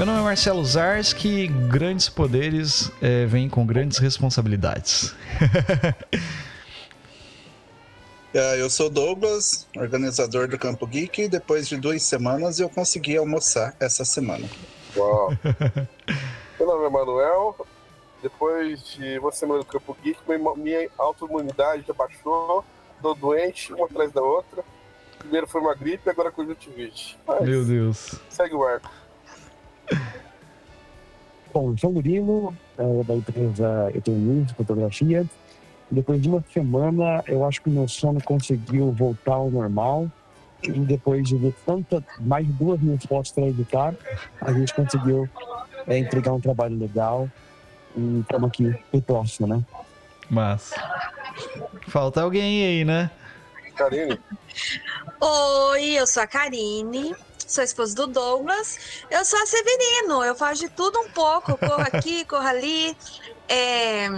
Meu nome é Marcelo Zarski, grandes poderes é, vêm com grandes responsabilidades. É, eu sou Douglas, organizador do Campo Geek, e depois de duas semanas eu consegui almoçar essa semana. Uau! Meu nome é Manuel, depois de uma semana do Campo Geek, minha autoimunidade já baixou, tô doente, uma atrás da outra. Primeiro foi uma gripe, agora conjuntivite. Mas Meu Deus. Segue o arco. Bom, sou Murilo, é, da empresa Eu Tenho de Fotografia. Depois de uma semana, eu acho que o meu sono conseguiu voltar ao normal. E depois de ver tanta, mais de duas mil fotos para editar, a gente conseguiu é, entregar um trabalho legal. E estamos aqui no próximo, né? Mas. Falta alguém aí, né? Karine. Oi, eu sou a Karine sou esposa do Douglas. Eu sou a Severino, eu faço de tudo um pouco, corro aqui, corro ali. É,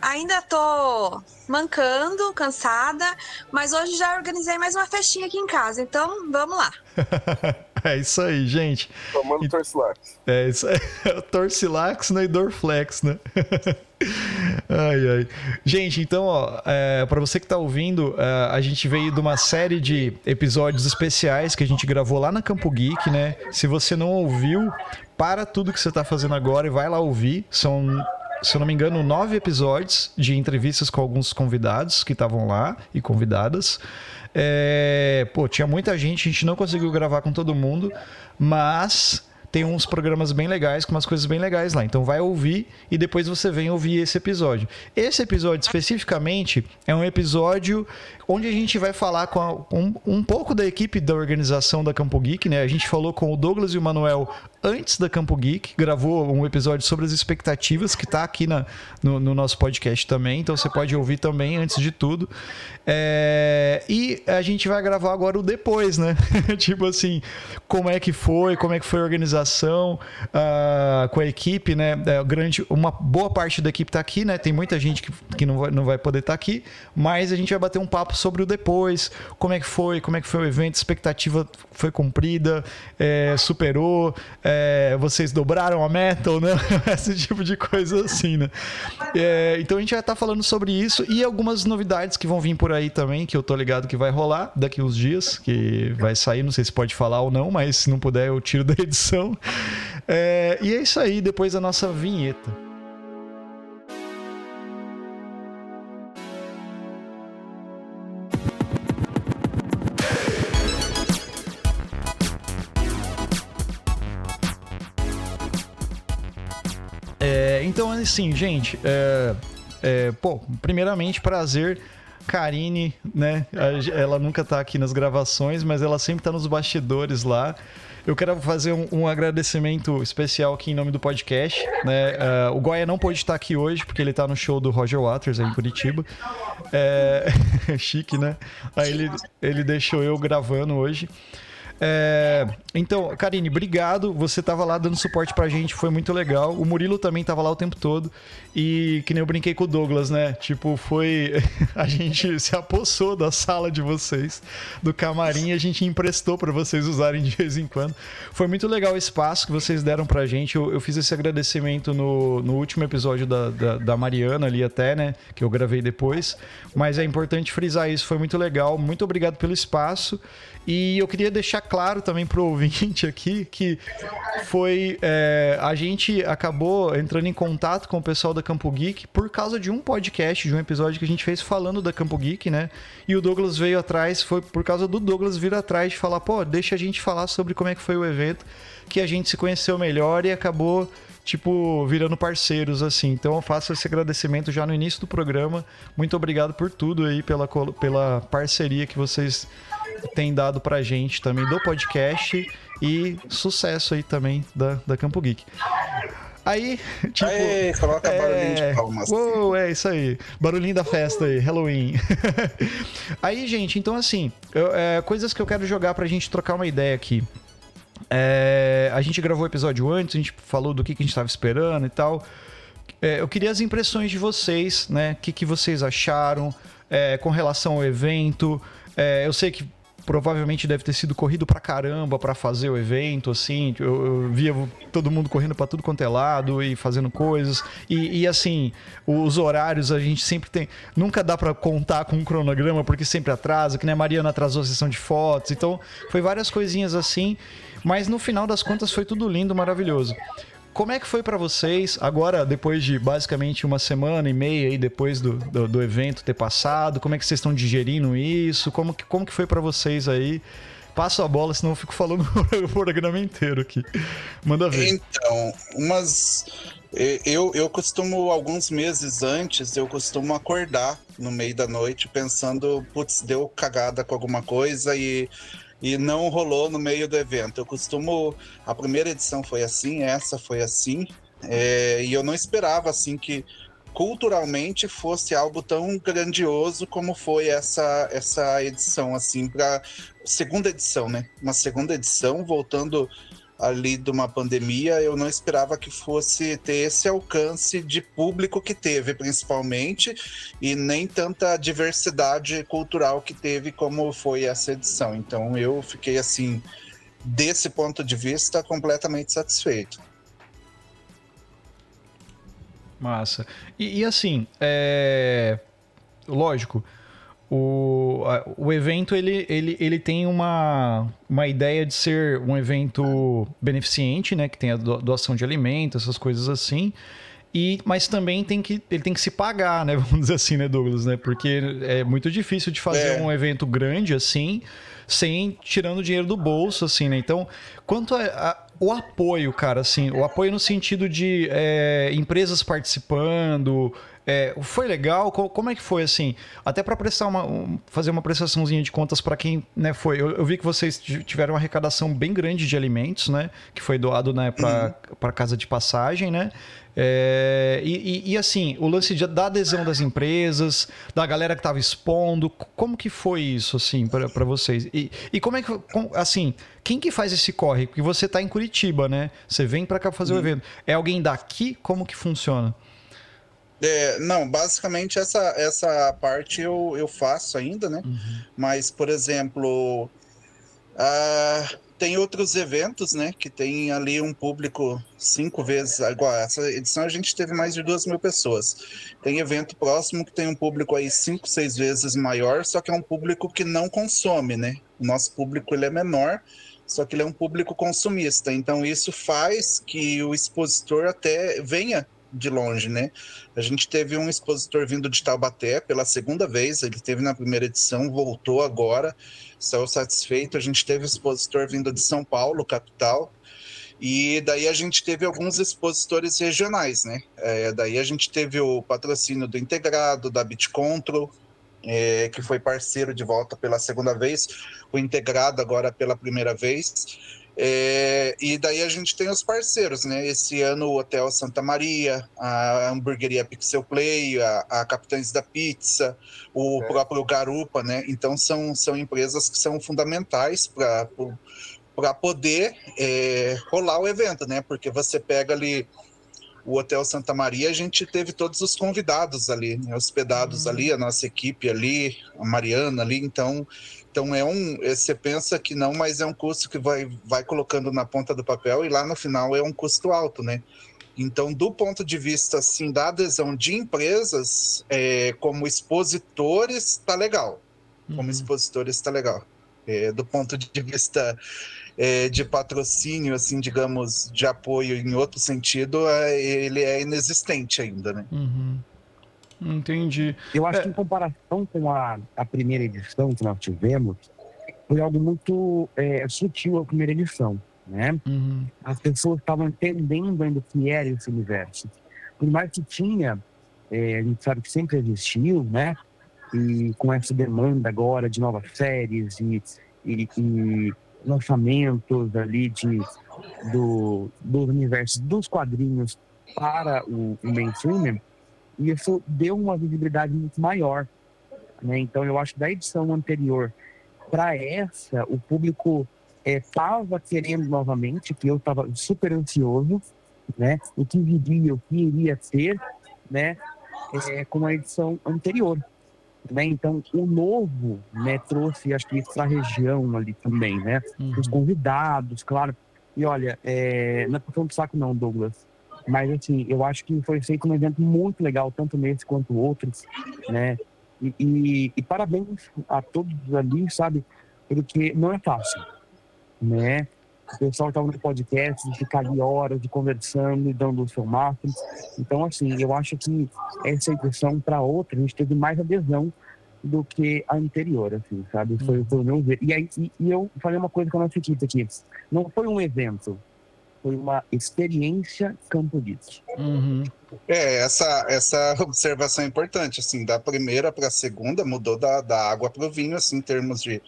ainda tô mancando, cansada, mas hoje já organizei mais uma festinha aqui em casa, então vamos lá. é isso aí, gente. Tomando Torcilax. É isso aí. Torcilax né, e Dorflex, né? ai, ai. Gente, então, ó, é, para você que tá ouvindo, é, a gente veio de uma série de episódios especiais que a gente gravou lá na Campo Geek, né? Se você não ouviu, para tudo que você tá fazendo agora e vai lá ouvir. São se eu não me engano, nove episódios de entrevistas com alguns convidados que estavam lá e convidadas. É, pô, tinha muita gente, a gente não conseguiu gravar com todo mundo, mas tem uns programas bem legais, com umas coisas bem legais lá. Então vai ouvir e depois você vem ouvir esse episódio. Esse episódio especificamente é um episódio onde a gente vai falar com, a, um, um pouco da equipe da organização da Campo Geek, né? A gente falou com o Douglas e o Manuel antes da Campo Geek, gravou um episódio sobre as expectativas que está aqui na, no, no, nosso podcast também, então você pode ouvir também antes de tudo. É, e a gente vai gravar agora o depois, né? tipo assim, como é que foi, como é que foi a organização uh, com a equipe, né? É, grande, uma boa parte da equipe está aqui, né? Tem muita gente que, que não, vai, não vai poder estar tá aqui, mas a gente vai bater um papo sobre o depois, como é que foi, como é que foi o evento, expectativa foi cumprida, é, superou. É, é, vocês dobraram a meta ou não? Esse tipo de coisa assim, né? É, então a gente vai estar tá falando sobre isso e algumas novidades que vão vir por aí também, que eu tô ligado que vai rolar daqui uns dias, que vai sair, não sei se pode falar ou não, mas se não puder eu tiro da edição. É, e é isso aí, depois a nossa vinheta. Assim, gente, é, é, pô, primeiramente, prazer. Karine, né? Ela nunca tá aqui nas gravações, mas ela sempre tá nos bastidores lá. Eu quero fazer um, um agradecimento especial aqui em nome do podcast. Né? Uh, o Goya não pôde estar aqui hoje, porque ele tá no show do Roger Waters aí em Curitiba. É... Chique, né? Aí ele, ele deixou eu gravando hoje. É, então, Karine, obrigado. Você estava lá dando suporte pra gente, foi muito legal. O Murilo também estava lá o tempo todo. E que nem eu brinquei com o Douglas, né? Tipo, foi. A gente se apossou da sala de vocês, do camarim, a gente emprestou para vocês usarem de vez em quando. Foi muito legal o espaço que vocês deram pra gente. Eu, eu fiz esse agradecimento no, no último episódio da, da, da Mariana ali, até, né? Que eu gravei depois. Mas é importante frisar isso, foi muito legal. Muito obrigado pelo espaço. E eu queria deixar claro também pro ouvinte aqui que foi. É, a gente acabou entrando em contato com o pessoal da Campo Geek por causa de um podcast, de um episódio que a gente fez falando da Campo Geek, né? E o Douglas veio atrás, foi por causa do Douglas vir atrás de falar, pô, deixa a gente falar sobre como é que foi o evento, que a gente se conheceu melhor e acabou tipo, virando parceiros, assim. Então eu faço esse agradecimento já no início do programa. Muito obrigado por tudo aí, pela, pela parceria que vocês têm dado pra gente também do podcast e sucesso aí também da, da Campo Geek. Aí, tipo. Aê, coloca é... barulhinho de palmas. Uou, é isso aí. Barulhinho da festa aí, Halloween. aí, gente, então assim, eu, é, coisas que eu quero jogar pra gente trocar uma ideia aqui. É, a gente gravou o episódio antes, a gente falou do que, que a gente estava esperando e tal. É, eu queria as impressões de vocês, né? O que, que vocês acharam é, com relação ao evento. É, eu sei que provavelmente deve ter sido corrido pra caramba para fazer o evento, assim. Eu, eu, via todo mundo correndo para tudo quanto é lado e fazendo coisas. E, e, assim, os horários a gente sempre tem. Nunca dá para contar com um cronograma, porque sempre atrasa, que nem a Mariana atrasou a sessão de fotos. Então, foi várias coisinhas assim. Mas no final das contas foi tudo lindo, maravilhoso. Como é que foi para vocês, agora, depois de basicamente uma semana e meia aí depois do, do, do, evento ter passado, como é que vocês estão digerindo isso? Como que, como que foi para vocês aí? Passo a bola, senão eu fico falando o programa inteiro aqui. Manda ver. Então, umas. Eu, eu costumo, alguns meses antes, eu costumo acordar no meio da noite pensando, putz, deu cagada com alguma coisa e e não rolou no meio do evento. Eu costumo. A primeira edição foi assim, essa foi assim, é, e eu não esperava assim que culturalmente fosse algo tão grandioso como foi essa essa edição assim para segunda edição né uma segunda edição voltando ali de uma pandemia, eu não esperava que fosse ter esse alcance de público que teve, principalmente, e nem tanta diversidade cultural que teve como foi essa edição. Então eu fiquei assim, desse ponto de vista, completamente satisfeito. Massa. E, e assim, é... lógico, o, o evento ele, ele, ele tem uma, uma ideia de ser um evento beneficente, né? Que tem a doação de alimentos, essas coisas assim. E, mas também tem que, ele tem que se pagar, né? Vamos dizer assim, né, Douglas? Né? Porque é muito difícil de fazer é. um evento grande assim, sem tirando dinheiro do bolso, assim, né? Então, quanto a, a o apoio, cara, assim, o apoio no sentido de é, empresas participando, é, foi legal? Como é que foi assim? Até para prestar uma, um, fazer uma prestaçãozinha de contas para quem né, foi. Eu, eu, vi que vocês tiveram uma arrecadação bem grande de alimentos, né? Que foi doado né, para uhum. casa de passagem, né? É, e, e, e, assim, o lance de, da adesão das empresas, da galera que estava expondo, como que foi isso, assim, para vocês? E, e, como é que, assim, quem que faz esse corre? Porque você está em Curitiba, né? Você vem para cá fazer uhum. o evento. É alguém daqui? Como que funciona? É, não, basicamente essa, essa parte eu, eu faço ainda, né? Uhum. Mas, por exemplo, uh, tem outros eventos, né? Que tem ali um público cinco vezes igual. Essa edição a gente teve mais de duas mil pessoas. Tem evento próximo que tem um público aí cinco, seis vezes maior, só que é um público que não consome, né? O nosso público ele é menor, só que ele é um público consumista. Então isso faz que o expositor até venha de longe, né? A gente teve um expositor vindo de Taubaté pela segunda vez, ele teve na primeira edição, voltou agora, saiu satisfeito. A gente teve expositor vindo de São Paulo, capital, e daí a gente teve alguns expositores regionais, né? É, daí a gente teve o patrocínio do Integrado, da Bitcontrol, é, que foi parceiro de volta pela segunda vez, o Integrado agora pela primeira vez. É, e daí a gente tem os parceiros, né? Esse ano o Hotel Santa Maria, a hamburgueria Pixel Play, a, a Capitães da Pizza, o é. próprio Garupa, né? Então são, são empresas que são fundamentais para poder é, rolar o evento, né? Porque você pega ali o Hotel Santa Maria, a gente teve todos os convidados ali, né? hospedados uhum. ali, a nossa equipe ali, a Mariana ali, então então é um, é, você pensa que não, mas é um custo que vai, vai colocando na ponta do papel e lá no final é um custo alto, né? Então, do ponto de vista assim da adesão de empresas, é, como expositores, está legal. Como uhum. expositores está legal. É, do ponto de vista é, de patrocínio, assim, digamos, de apoio em outro sentido, é, ele é inexistente ainda, né? Uhum. Entendi. Eu acho é... que em comparação com a, a primeira edição que nós tivemos, foi algo muito é, sutil a primeira edição, né? Uhum. As pessoas estavam entendendo ainda o que era esse universo. Por mais que tinha, é, a gente sabe que sempre existiu, né? E com essa demanda agora de novas séries e, e, e lançamentos ali de, do, do universo dos quadrinhos para o, o mainstream, e isso deu uma visibilidade muito maior. Né? Então, eu acho que da edição anterior para essa, o público estava é, querendo novamente, que eu estava super ansioso, né? o que viria, o que iria ter, né? É, com a edição anterior. Né? Então, o novo, né, trouxe, acho que para a região ali também, né? Uhum. Os convidados, claro. E olha, é, não é puxão de saco não, Douglas. Mas, assim, eu acho que foi feito um evento muito legal, tanto nesse quanto outros, né? E, e, e parabéns a todos ali, sabe? Porque não é fácil, né? O pessoal estava no podcast, de ficar ali horas de conversando e dando o seu máximo. Então, assim, eu acho que essa edição para outra, a gente teve mais adesão do que a anterior, assim, sabe? Foi, foi o meu ver. E, aí, e, e eu falei uma coisa com a nossa equipe aqui. Não foi um evento, foi uma experiência Campo Dito. Uhum. É, essa, essa observação é importante, assim, da primeira para a segunda mudou da, da água para o vinho, assim, em termos de,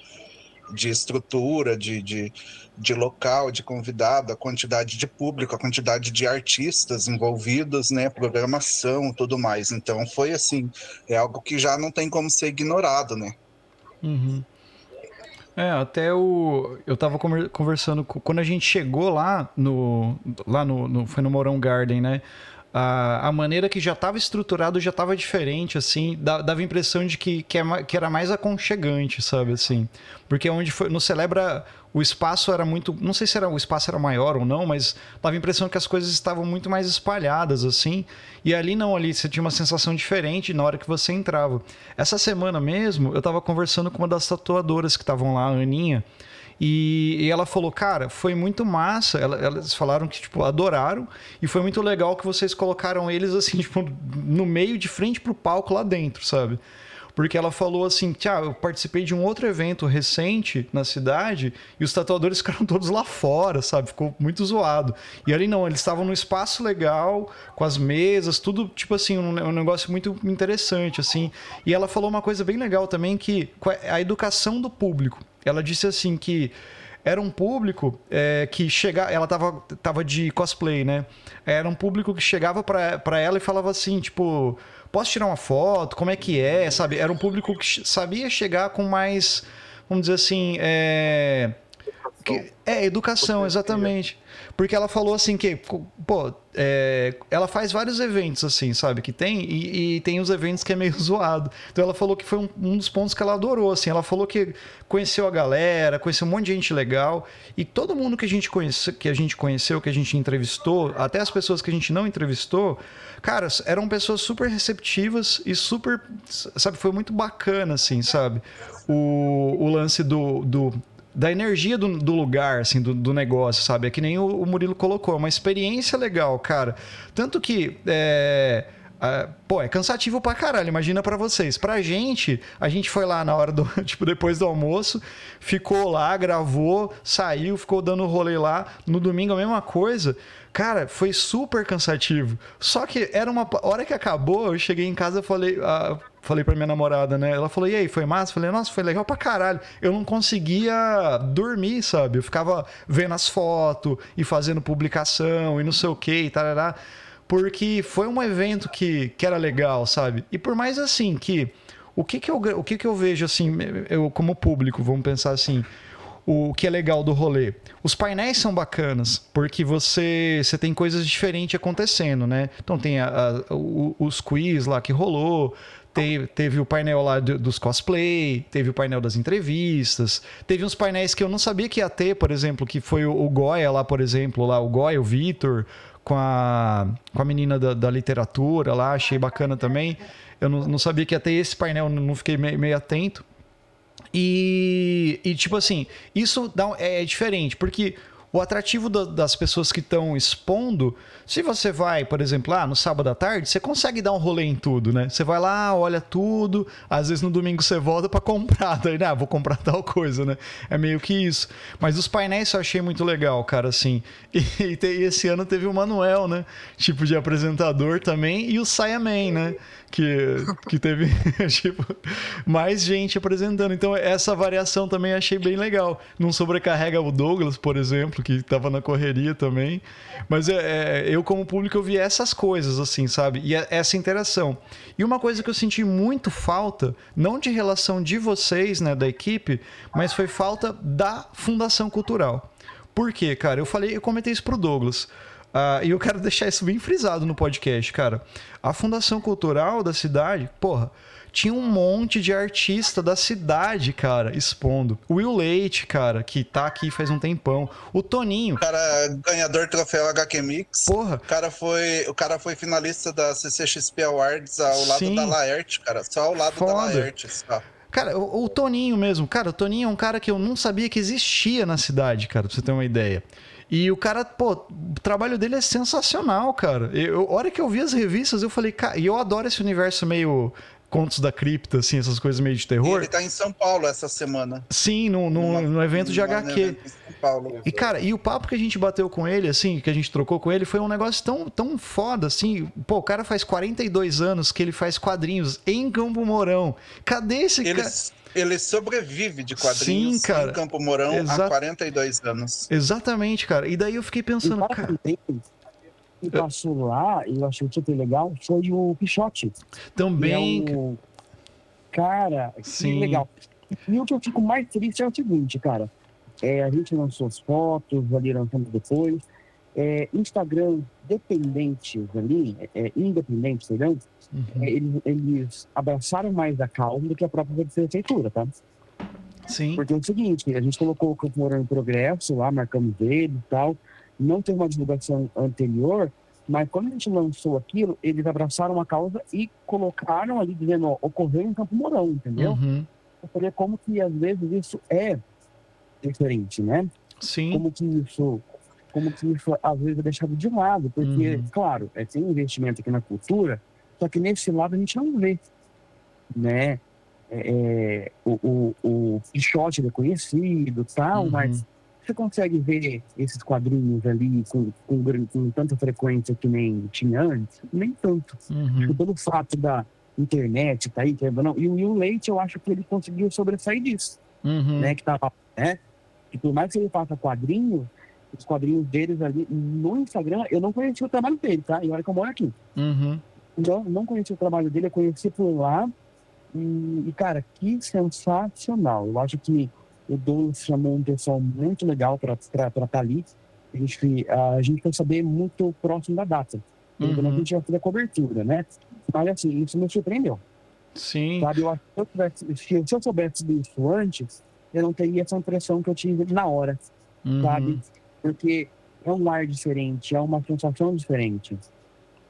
de estrutura, de, de, de local, de convidado, a quantidade de público, a quantidade de artistas envolvidos, né, programação, tudo mais. Então foi assim, é algo que já não tem como ser ignorado, né? Uhum. É, até o. Eu tava conversando. Quando a gente chegou lá no. Lá no. no foi no Morão Garden, né? A, a maneira que já estava estruturado já estava diferente, assim. Dava a impressão de que, que, é, que era mais aconchegante, sabe? Assim. Porque onde foi. No Celebra o espaço era muito. Não sei se era, o espaço era maior ou não, mas dava a impressão que as coisas estavam muito mais espalhadas, assim. E ali não, ali você tinha uma sensação diferente na hora que você entrava. Essa semana mesmo, eu estava conversando com uma das tatuadoras que estavam lá, a Aninha. E, e, ela falou, cara, foi muito massa. Ela, elas falaram que, tipo, adoraram. E foi muito legal que vocês colocaram eles, assim, tipo, no meio, de frente pro palco lá dentro, sabe? Porque ela falou assim: Tia, eu participei de um outro evento recente na cidade e os tatuadores ficaram todos lá fora, sabe? Ficou muito zoado. E ali não, eles estavam num espaço legal, com as mesas, tudo tipo assim, um, um negócio muito interessante, assim. E ela falou uma coisa bem legal também, que a educação do público. Ela disse assim que era um público é, que chegava. Ela tava, tava de cosplay, né? Era um público que chegava para ela e falava assim, tipo posso tirar uma foto? Como é que é? Sabe? Era um público que sabia chegar com mais, vamos dizer assim, é, que, é educação, exatamente. Porque ela falou assim que, pô, é, ela faz vários eventos assim, sabe? Que tem, e, e, tem os eventos que é meio zoado. Então ela falou que foi um, um, dos pontos que ela adorou, assim. Ela falou que conheceu a galera, conheceu um monte de gente legal. E todo mundo que a gente, conhece, que a gente conheceu, que a gente entrevistou, até as pessoas que a gente não entrevistou, cara, eram pessoas super receptivas e super, sabe? Foi muito bacana, assim, sabe? O, o lance do, do da energia do, do lugar, assim, do, do, negócio, sabe? É que nem o, o, Murilo colocou, é uma experiência legal, cara. Tanto que. É, pô, é cansativo pra caralho, imagina para vocês. Pra gente, a gente foi lá na hora do. Tipo, depois do almoço, ficou lá, gravou, saiu, ficou dando rolê lá. No domingo a mesma coisa. Cara, foi super cansativo. Só que era uma. hora que acabou, eu cheguei em casa e falei. Uh, falei pra minha namorada, né? Ela falou, e aí, foi massa? Eu falei, nossa, foi legal pra caralho. Eu não conseguia dormir, sabe? Eu ficava vendo as fotos e fazendo publicação e não sei o que e tarará. Porque foi um evento que, que era legal, sabe? E por mais assim, que. O que que eu, o que que eu vejo, assim, eu como público, vamos pensar assim o que é legal do rolê. Os painéis são bacanas, porque você, você tem coisas diferentes acontecendo, né? Então tem a, a, o, os quiz lá que rolou, teve, teve o painel lá do, dos cosplay, teve o painel das entrevistas, teve uns painéis que eu não sabia que ia ter, por exemplo, que foi o, o Goya lá, por exemplo, lá, o Goya, o Vitor, com a, com a menina da, da literatura lá, achei bacana também. Eu não, não sabia que ia ter esse painel, não fiquei meio, meio atento. E, e tipo assim, isso dá, é, é diferente, porque o atrativo do, das pessoas que estão expondo, se você vai, por exemplo, lá no sábado à tarde, você consegue dar um rolê em tudo, né? Você vai lá, olha tudo, às vezes no domingo você volta para comprar, daí, ah, vou comprar tal coisa, né? É meio que isso. Mas os painéis eu achei muito legal, cara, assim. E, e, te, e esse ano teve o Manuel, né? Tipo de apresentador também, e o Saia Man, né? que, que teve tipo, mais gente apresentando. Então, essa variação também achei bem legal. Não sobrecarrega o Douglas, por exemplo, que estava na correria também. Mas é, é, eu, como público, eu vi essas coisas, assim, sabe? E é, essa interação. E uma coisa que eu senti muito falta, não de relação de vocês, né, da equipe, mas foi falta da Fundação Cultural. Por quê, cara? Eu falei, eu comentei isso pro Douglas. Uh, e eu quero deixar isso bem frisado no podcast, cara. A Fundação Cultural da cidade, porra, tinha um monte de artista da cidade, cara, expondo. Will Leite, cara, que tá aqui faz um tempão. O Toninho. O cara ganhador troféu HQ Mix. Porra. O cara foi, o cara foi finalista da CCXP Awards ao lado Sim. da Laerte, cara. Só ao lado Foda. da Laerte. Só. Cara, o, o Toninho mesmo. Cara, o Toninho é um cara que eu não sabia que existia na cidade, cara, pra você ter uma ideia. E o cara, pô, o trabalho dele é sensacional, cara. Eu, a hora que eu vi as revistas, eu falei, cara, e eu adoro esse universo meio contos da cripta, assim, essas coisas meio de E terror. ele tá em São Paulo essa semana. Sim, no, no, Numa- no evento de numa- HQ. evento em São Paulo. E, cara, e o papo que a gente bateu com ele, assim, que a gente trocou com ele, foi um negócio tão, tão foda, assim. Pô, o cara faz 42 anos que ele faz quadrinhos em Campo Mourão. Cadê esse Ele, cara? ele sobrevive de quadrinhos Sim, cara. em Campo Mourão Exa- há 42 anos. Exatamente, cara. E daí eu fiquei pensando, cara que passou lá, e eu achei super legal, foi o Pichote. também. É um... Cara, que Sim. legal. E o que eu fico mais triste é o seguinte, cara. É, a gente lançou as fotos, ali lançamos depois. É, Instagram dependentes ali, é, independentes, entendeu? Uhum. É, eles, eles abraçaram mais a causa do que a própria prefeitura, tá? Sim. Porque é o seguinte, a gente colocou o Campo em progresso lá, marcamos ele e tal. Não teve uma divulgação anterior, mas quando a gente lançou aquilo, eles abraçaram a causa e colocaram ali dizendo, ó, ocorreu em Campo Mourão, entendeu? Uhum. Eu falei como que às vezes isso é diferente, né? Sim. Como que isso, como que isso às vezes é deixado de lado, porque, Uhum. claro, é, tem investimento aqui na cultura, só que nesse lado a gente não vê, né? É, é, o, o, o Pichote é conhecido tal, Uhum. mas você consegue ver esses quadrinhos ali com, com, com tanta frequência que nem tinha antes? Nem tanto. Uhum. Tipo, pelo fato da internet tá aí, querendo ou não. E o Will Leite, eu acho que ele conseguiu sobressair disso, Uhum. né? Que tava, né? E por mais que ele faça quadrinho, os quadrinhos deles ali no Instagram, eu não conhecia o trabalho dele, tá? E olha que eu moro aqui. Uhum. Então, não conheci o trabalho dele, eu conheci por lá. E, e, cara, que sensacional. Eu acho que o Douglas chamou um pessoal muito legal para estar ali. A gente, a gente quer saber muito próximo da data. Então, a Uhum. gente vai fazer a cobertura, né? Mas, assim, isso me surpreendeu. Sim. Sabe? Eu, acho que se, eu tivesse, se, se eu soubesse disso antes, eu não teria essa impressão que eu tive na hora, Uhum. sabe? Porque é um ar diferente, é uma sensação diferente.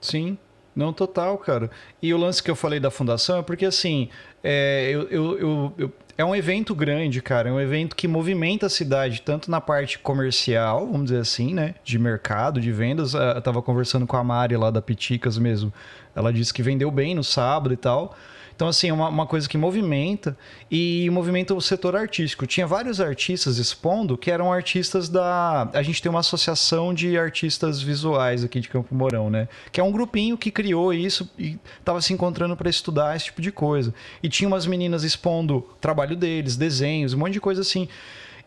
Sim. Não, total, cara. E o lance que eu falei da fundação é porque, assim, é, eu, eu, eu- eu- é um evento grande, cara. É um evento que movimenta a cidade, tanto na parte comercial, vamos dizer assim, né? De mercado, de vendas. Ah, Eu tava conversando com a Mari lá da Piticas mesmo. Ela disse que vendeu bem no sábado e tal. Então, assim, é uma, uma coisa que movimenta e movimenta o setor artístico. Tinha vários artistas expondo que eram artistas da. A gente tem uma associação de artistas visuais aqui de Campo Mourão, né? Que é um grupinho que criou isso e estava se encontrando para estudar esse tipo de coisa. E tinha umas meninas expondo trabalho deles, desenhos, um monte de coisa assim.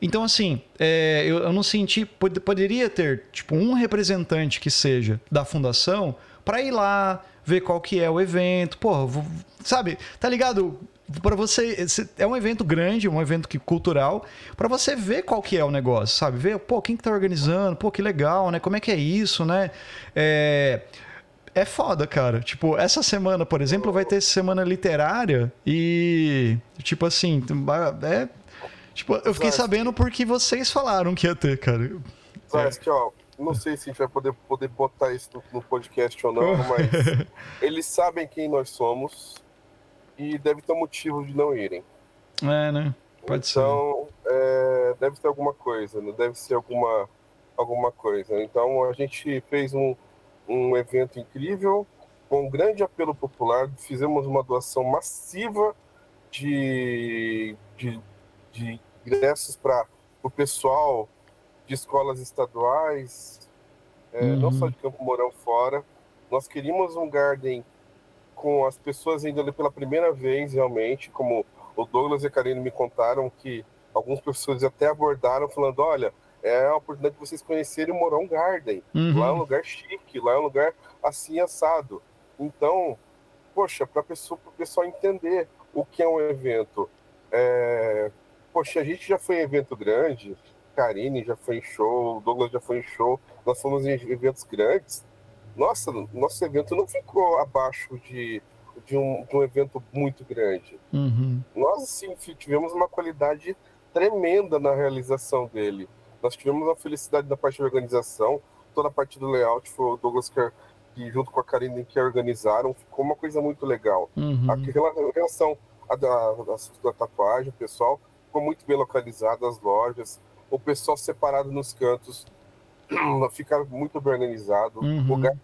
Então, assim, é, eu, eu não senti. pod- Poderia ter, tipo, um representante que seja da fundação para ir lá, ver qual que é o evento. Porra, vou- sabe? Tá ligado? Para você. É um evento grande, um evento que, cultural, para você ver qual que é o negócio, sabe? Ver, pô, quem que tá organizando, pô, que legal, né? Como é que é isso, né? É. É foda, cara. Tipo, essa semana, por exemplo, vai ter semana literária e. Tipo assim, é. Tipo, eu fiquei sabendo porque vocês falaram que ia ter, cara. Mas que, ó, não sei se a gente vai poder, poder botar isso no, no podcast ou não, mas eles sabem quem nós somos e deve ter um motivo de não irem. É, né? Pode ser. então, é, deve ter alguma coisa, né? deve ser alguma, alguma coisa. Então, a gente fez um, um evento incrível, com um grande apelo popular, fizemos uma doação massiva de, de, de ingressos para o pessoal de escolas estaduais, é, Uhum. não só de Campo Mourão fora. Nós queríamos um garden com as pessoas indo ali pela primeira vez, realmente, como o Douglas e a Karine me contaram que alguns professores até abordaram, falando: olha, é a oportunidade de vocês conhecerem o Mourão Garden. Lá é um Uhum. lugar chique, lá é um lugar assim assado. Então, poxa, para o pessoal entender o que é um evento. É, poxa, a gente já foi em evento grande, Karine já foi em show, o Douglas já foi em show, nós fomos em eventos grandes. Nossa, nosso evento não ficou abaixo de, de, um, de um evento muito grande. Uhum. Nós, sim, tivemos uma qualidade tremenda na realização dele. Nós tivemos a felicidade da parte da organização, toda a parte do layout foi o Douglas que, que junto com a Karine que organizaram, ficou uma coisa muito legal. Uhum. A relação da, da tatuagem, o pessoal ficou muito bem localizado, as lojas, o pessoal separado nos cantos, fica muito bem organizado. Uhum. O lugar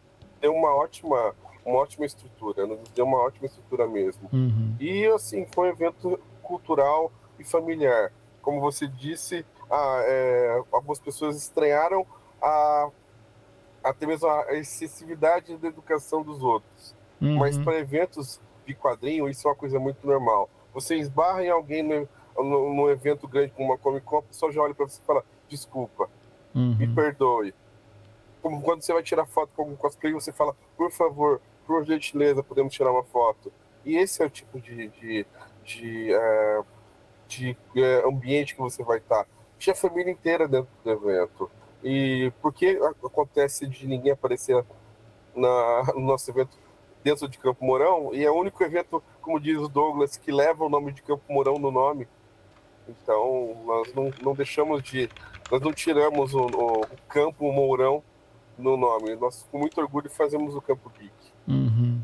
deu uma ótima, uma ótima estrutura, deu uma ótima estrutura mesmo. Uhum. E assim, foi um evento cultural e familiar. Como você disse, a, é, algumas pessoas estranharam a, até mesmo a excessividade da educação dos outros. Uhum. Mas para eventos de quadrinho, isso é uma coisa muito normal. Você esbarra em alguém no, num evento grande como uma Comic Con, a pessoa já olha para você e fala: desculpa, uhum. me perdoe. Como quando você vai tirar foto com algum cosplay, você fala: por favor, por gentileza, podemos tirar uma foto. E esse é o tipo de, de, de, é, de é, ambiente que você vai estar. Tinha a família inteira dentro do evento. E por que acontece de ninguém aparecer na, no nosso evento dentro de Campo Mourão? E é o único evento, como diz o Douglas, que leva o nome de Campo Mourão no nome. Então, nós não, não deixamos de. Nós não tiramos o, o Campo Mourão no nome. Nós, com muito orgulho, fazemos o Campo Geek. Uhum.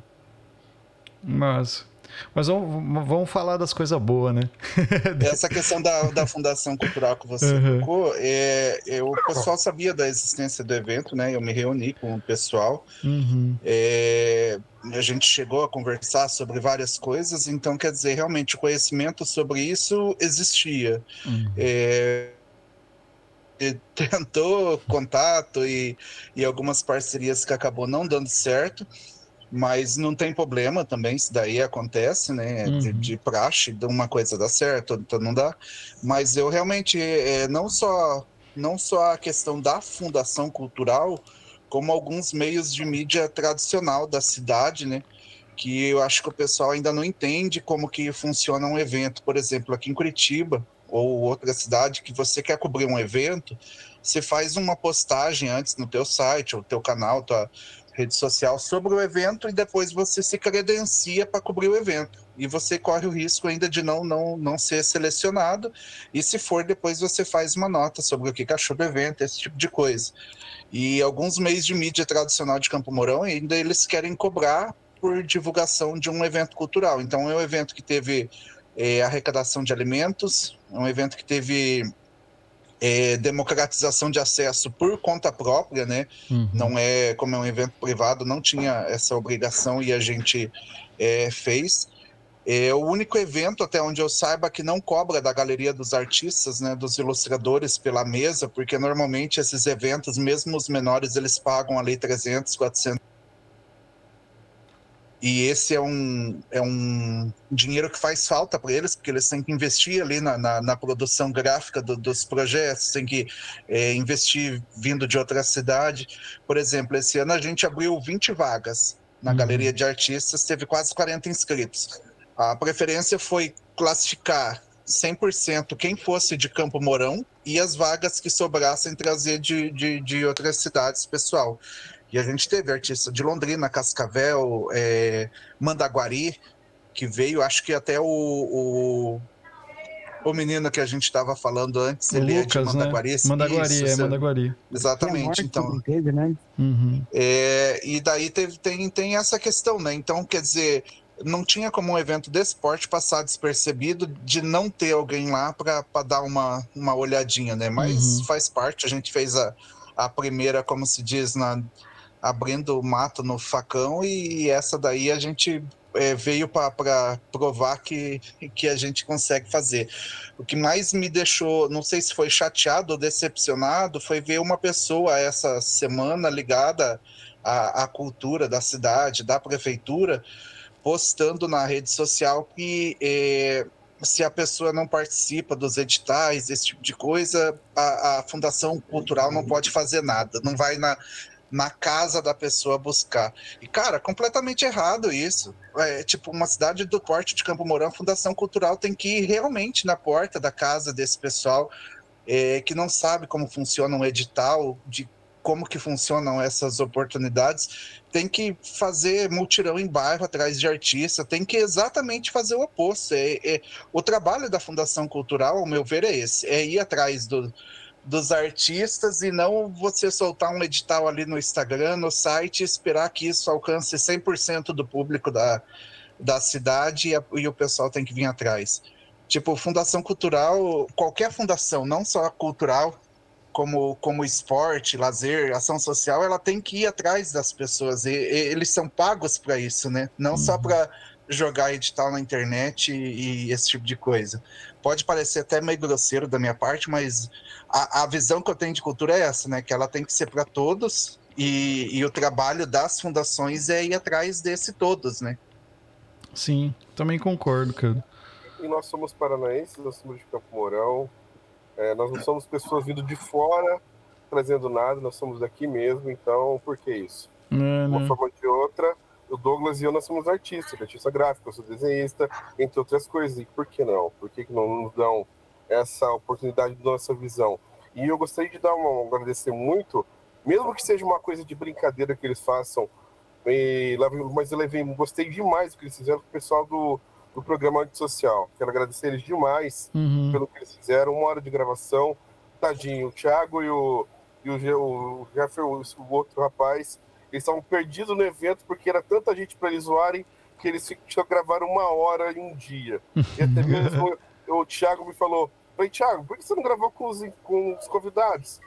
Mas. Mas vamos, vamos falar das coisas boas, né? Essa questão da, da Fundação Cultural que você Uhum. tocou, é, eu, o pessoal sabia da existência do evento, né? Eu me reuni com o pessoal. Uhum. É, a gente chegou a conversar sobre várias coisas, então quer dizer, realmente o conhecimento sobre isso existia. Uhum. É, tentou contato e, e algumas parcerias que acabou não dando certo, mas não tem problema também, isso daí acontece, né? De, Uhum. de praxe, de uma coisa dá certo, outra não dá. Mas eu realmente, é, não só não só a questão da fundação cultural, como alguns meios de mídia tradicional da cidade, né? Que eu acho que o pessoal ainda não entende como que funciona um evento. Por exemplo, aqui em Curitiba, ou outra cidade, que você quer cobrir um evento, você faz uma postagem antes no teu site, ou teu canal, tua rede social sobre o evento e depois você se credencia para cobrir o evento. E você corre o risco ainda de não, não, não ser selecionado. E se for, depois você faz uma nota sobre o que achou do evento, esse tipo de coisa. E alguns meios de mídia tradicional de Campo Mourão ainda eles querem cobrar por divulgação de um evento cultural. Então é um evento que teve é, arrecadação de alimentos, é um evento que teve é, democratização de acesso por conta própria, né? Uhum. Não é como é um evento privado, não tinha essa obrigação e a gente é, fez. É o único evento, até onde eu saiba, que não cobra da galeria dos artistas, né, dos ilustradores pela mesa, porque normalmente esses eventos, mesmo os menores, eles pagam ali 300, 400 e esse é um, é um dinheiro que faz falta para eles, porque eles têm que investir ali na, na, na produção gráfica do, dos projetos, têm que é, investir vindo de outra cidade. Por exemplo, esse ano a gente abriu 20 vagas na Uhum. galeria de artistas, teve quase 40 inscritos. A preferência foi classificar 100% quem fosse de Campo Mourão e as vagas que sobrassem trazer de, de, de outras cidades, pessoal. E a gente teve artista de Londrina, Cascavel, é, Mandaguari, que veio, acho que até o, o, o menino que a gente estava falando antes, O ele é de Lucas, Mandaguari. né? esse- Mandaguari, isso, é esse- Mandaguari. Exatamente, então. teve, né? Uhum. É, e daí teve, tem, tem essa questão, né? Então, quer dizer, não tinha como um evento desse porte passar despercebido de não ter alguém lá para dar uma, uma olhadinha, né? Mas Uhum. faz parte, a gente fez a, a primeira, como se diz, na, abrindo o mato no facão, e essa daí a gente é, veio para provar que, que a gente consegue fazer. O que mais me deixou, não sei se foi chateado ou decepcionado, foi ver uma pessoa essa semana ligada à, à cultura da cidade, da prefeitura, postando na rede social que eh, se a pessoa não participa dos editais, esse tipo de coisa, a, a Fundação Cultural não pode fazer nada, não vai na, na casa da pessoa buscar. E, cara, completamente errado isso. É, tipo, uma cidade do porte de Campo Mourão, Fundação Cultural tem que ir realmente na porta da casa desse pessoal é, que não sabe como funciona um edital, de como que funcionam essas oportunidades, tem que fazer multirão em bairro atrás de artista, tem que exatamente fazer o oposto. É, é, o trabalho da Fundação Cultural, ao meu ver, é esse: é ir atrás do, dos artistas e não você soltar um edital ali no Instagram, no site, e esperar que isso alcance 100% do público da, da cidade e, a, e o pessoal tem que vir atrás. Tipo, fundação cultural, qualquer fundação, não só cultural, como, como esporte, lazer, ação social, ela tem que ir atrás das pessoas. E, e eles são pagos para isso, né? Não uhum. só para jogar edital na internet e, e, esse tipo de coisa. Pode parecer até meio grosseiro da minha parte, mas a, a visão que eu tenho de cultura é essa, né? Que ela tem que ser para todos e, e, o trabalho das fundações é ir atrás desse todos, né? Sim, também concordo, cara. E nós somos paranaenses, nós somos de Campo Mourão, é, nós não somos pessoas vindo de fora trazendo nada, nós somos daqui mesmo, então por que isso? É, né? Uma forma ou de outra, o Douglas e eu nós somos artistas, artista gráfico, eu sou desenhista, entre outras coisas. E por que não? Por que, que não nos dão essa oportunidade de nossa visão? E eu gostaria de dar um agradecer muito, mesmo que seja uma coisa de brincadeira que eles façam, e, mas eu levei, gostei demais do que eles fizeram com o pessoal do, do programa antissocial. Quero agradecer eles demais uhum. pelo que eles fizeram. Uma hora de gravação, tadinho, o Thiago e o, e o, o o, o outro rapaz, eles estavam perdidos no evento porque era tanta gente para eles zoarem que eles só gravaram uma hora em um dia. E até mesmo o Thiago me falou: Falei, Thiago, por que você não gravou com os, com os convidados?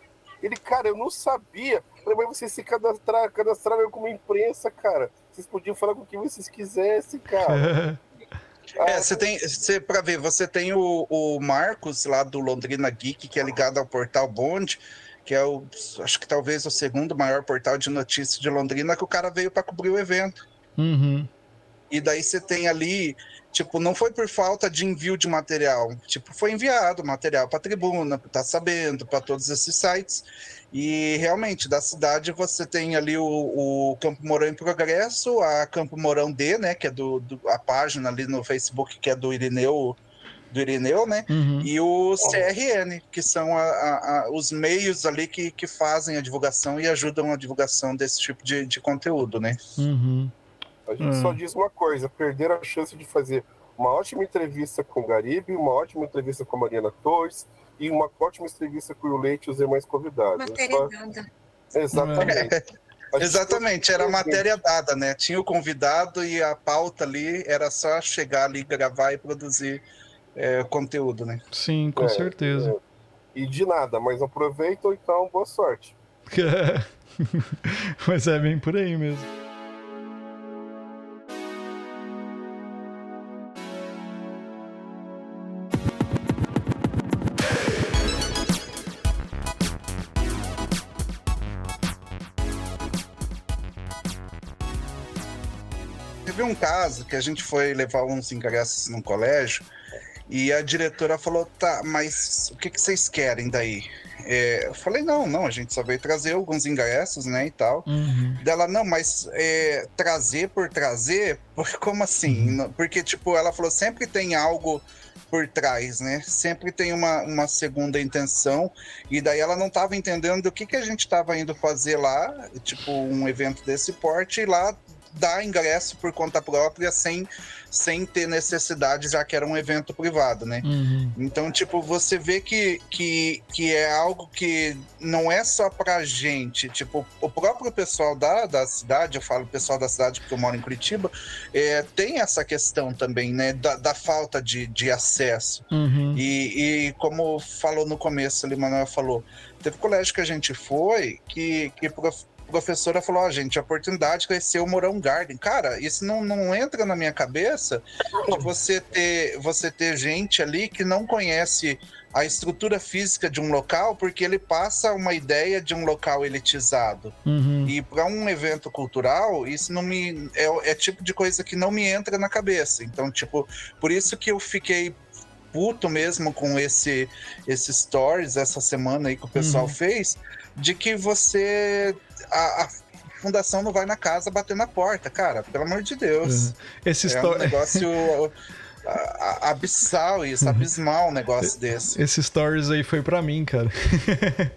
Ele, cara, eu não sabia. Falei, mas vocês se cadastraram, cadastraram como imprensa, cara. Vocês podiam falar com o que vocês quisessem, cara. É, você tem, você, pra ver, você tem o, o Marcos lá do Londrina Geek, que é ligado ao portal Bond, que é o, acho que talvez o segundo maior portal de notícias de Londrina, que o cara veio para cobrir o evento. Uhum. E daí você tem ali, tipo, não foi por falta de envio de material, tipo, foi enviado material para tribuna, tá sabendo, para todos esses sites. E realmente, da cidade você tem ali o, o, Campo Mourão em Progresso, a Campo Mourão D, né, que é do, do, a página ali no Facebook, que é do Irineu, do Irineu, né, uhum. e o CRN, que são a, a, a, os meios ali que, que fazem a divulgação e ajudam a divulgação desse tipo de, de conteúdo, né. Uhum. A gente só diz uma coisa, perderam a chance de fazer uma ótima entrevista com o Garibe, uma ótima entrevista com a Mariana Torres, e uma ótima entrevista com o Leite e os demais convidados. Matéria Só... dada. Exatamente. É. Exatamente, era matéria dada, né? Tinha o convidado e a pauta ali era só chegar ali, gravar e produzir é, conteúdo, né? Sim, com é, certeza. É. E de nada, mas aproveitam então, boa sorte. mas é bem por aí mesmo. um caso que a gente foi levar uns ingressos num colégio e a diretora falou: tá, mas o que, que vocês querem daí? É, eu falei: não, não, a gente só veio trazer alguns ingressos, né, e tal. Uhum. Dela, não, mas é, trazer por trazer? Como assim? Uhum. Porque, tipo, ela falou: sempre tem algo por trás, né? Sempre tem uma, uma segunda intenção. E daí ela não estava entendendo do que, que a gente estava indo fazer lá, tipo, um evento desse porte, e lá dar ingresso por conta própria sem, sem ter necessidade, já que era um evento privado, né? Uhum. Então, tipo, você vê que, que, que é algo que não é só pra gente. Tipo, o próprio pessoal da, da cidade, eu falo pessoal da cidade porque eu moro em Curitiba, é, tem essa questão também, né? Da, da falta de, de acesso. Uhum. E, e como falou no começo ali, Manuel falou, teve colégio que a gente foi que, que professora falou: Ó, oh, gente, a oportunidade de conhecer o Morão Garden. Cara, isso não, não entra na minha cabeça de você ter, você ter gente ali que não conhece a estrutura física de um local, porque ele passa uma ideia de um local elitizado. Uhum. E para um evento cultural, isso não me. É, é tipo de coisa que não me entra na cabeça. Então, tipo, por isso que eu fiquei puto mesmo com esse, esse stories essa semana aí que o pessoal uhum. fez, de que você a, a fundação não vai na casa bater na porta, cara. Pelo amor de Deus. Uhum. Esse é um negócio. a- abissal isso, abismal um negócio desse. Esse stories aí foi pra mim, cara.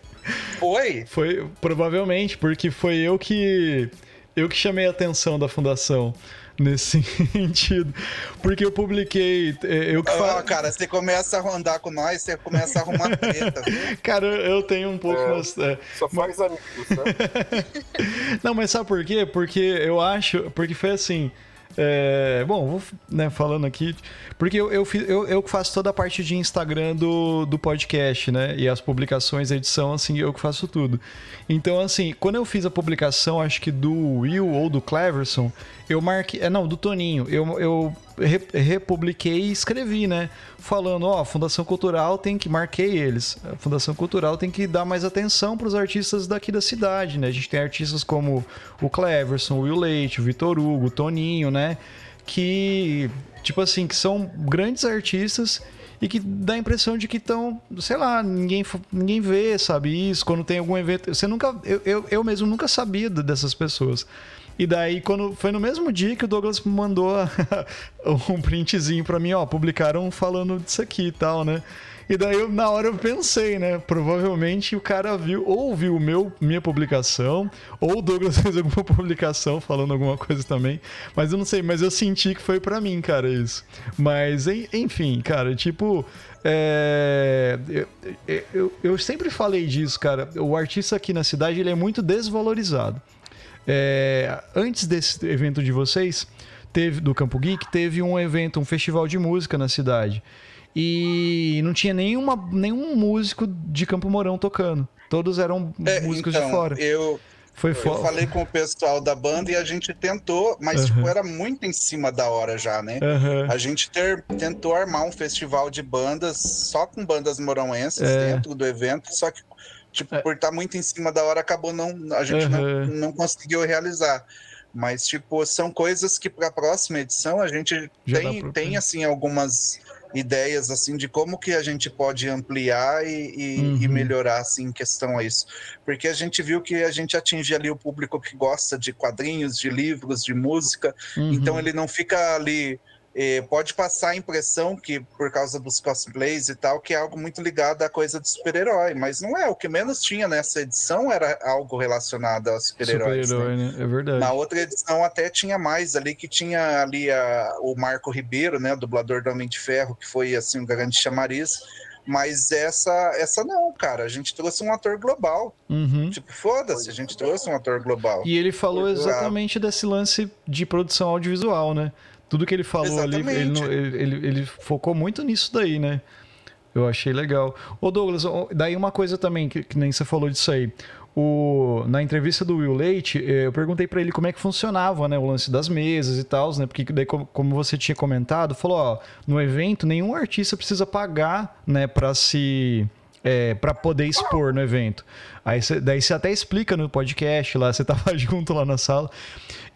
Foi? Foi provavelmente porque foi eu que eu que chamei a atenção da fundação nesse sentido, porque eu publiquei, eh, eu que Ó, fa... cara, você começa a andar com nós, você começa a arrumar treta, viu? cara, eu tenho um pouco É. mas, é, Só faz amigos, né? Não, mas sabe por quê? Porque eu acho. Porque foi assim. é, bom, vou né, falando aqui. Porque eu, eu, eu, eu que faço toda a parte de Instagram do, do podcast, né? E as publicações, a edição, assim, eu que faço tudo. Então, assim, quando eu fiz a publicação, acho que do Will ou do Cleverson, eu marquei. É, não, do Toninho. Eu, eu re- republiquei e escrevi, né? Falando, ó, a Fundação Cultural tem que. Marquei eles. A Fundação Cultural tem que dar mais atenção para os artistas daqui da cidade, né? A gente tem artistas como o Cleverson, o Will Leite, o Vitor Hugo, o Toninho, né? Que, tipo assim, que são grandes artistas e que dá a impressão de que estão, sei lá, ninguém, ninguém vê, sabe? Isso, quando tem algum evento. Você nunca. Eu, eu, eu mesmo nunca sabia dessas pessoas. E daí, quando foi no mesmo dia que o Douglas mandou um printzinho pra mim, ó, publicaram falando disso aqui e tal, né? E daí, na hora eu pensei, né? Provavelmente o cara viu, ou viu meu, minha publicação, ou o Douglas fez alguma publicação falando alguma coisa também. Mas eu não sei, mas eu senti que foi pra mim, cara, isso. Mas, en- enfim, cara, tipo. é, eu, eu, eu sempre falei disso, cara. O artista aqui na cidade ele é muito desvalorizado. É, antes desse evento de vocês, teve do Campo Geek, teve um evento, um festival de música na cidade. E não tinha nenhuma, nenhum músico de Campo Mourão tocando. Todos eram É, músicos então, de fora. Eu, Foi eu foda. falei com o pessoal da banda e a gente tentou, mas Aham. tipo, era muito em cima da hora já, né? Aham. A gente ter- tentou armar um festival de bandas só com bandas moronenses É. dentro do evento, só que, tipo, É. por estar muito em cima da hora, acabou não. A gente Aham. não, não conseguiu realizar. Mas, tipo, são coisas que para a próxima edição a gente Já tem, pra- tem assim, algumas ideias assim de como que a gente pode ampliar e, e- e Uhum. melhorar assim em questão a isso porque a gente viu que a gente atinge ali o público que gosta de quadrinhos de livros de música Uhum. então ele não fica ali. Pode passar a impressão que, por causa dos cosplays e tal, que é algo muito ligado à coisa de super-herói, mas não é. O que menos tinha nessa edição era algo relacionado a super-heróis. né? Super-herói, né? É verdade. Na outra edição até tinha mais ali, que tinha ali a- o Marco Ribeiro, né, dublador do Homem de Ferro, que foi assim um grande chamariz. Mas essa, essa não, cara. A gente trouxe um ator global. Uhum. Tipo, foda-se, a gente trouxe um ator global. E ele falou exatamente desse lance de produção audiovisual, né? Tudo que ele falou ali, ele, Exatamente. não- ele, ele- ele focou muito nisso daí, né? Eu achei legal. Ô Douglas, daí uma coisa também, que, que nem você falou disso aí. O, na entrevista do Will Leite, eh, eu perguntei pra ele como é que funcionava, né? O lance das mesas e tal, né? Porque daí, como, você tinha comentado, falou, ó, no evento nenhum artista precisa pagar, né, pra se é, para poder expor no evento. Aí cê- daí você até explica no podcast lá, você tava junto lá na sala.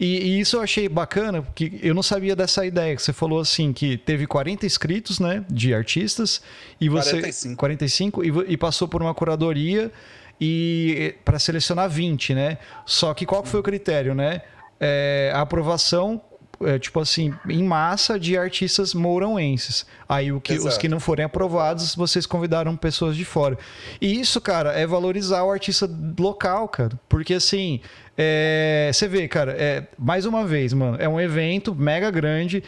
E, e isso eu achei bacana, porque eu não sabia dessa ideia, que você falou assim, que teve 40 inscritos, né, de artistas, e você... 45. 45, e, e passou por uma curadoria e para selecionar 20, né? Só que qual que foi o critério, né? É, a aprovação é, tipo assim, em massa de artistas mourãoenses. Aí o que, os que não forem aprovados, vocês convidaram pessoas de fora. E isso, cara, é valorizar o artista local, cara. Porque assim, é, você vê, cara, é, mais uma vez, mano, é um evento mega grande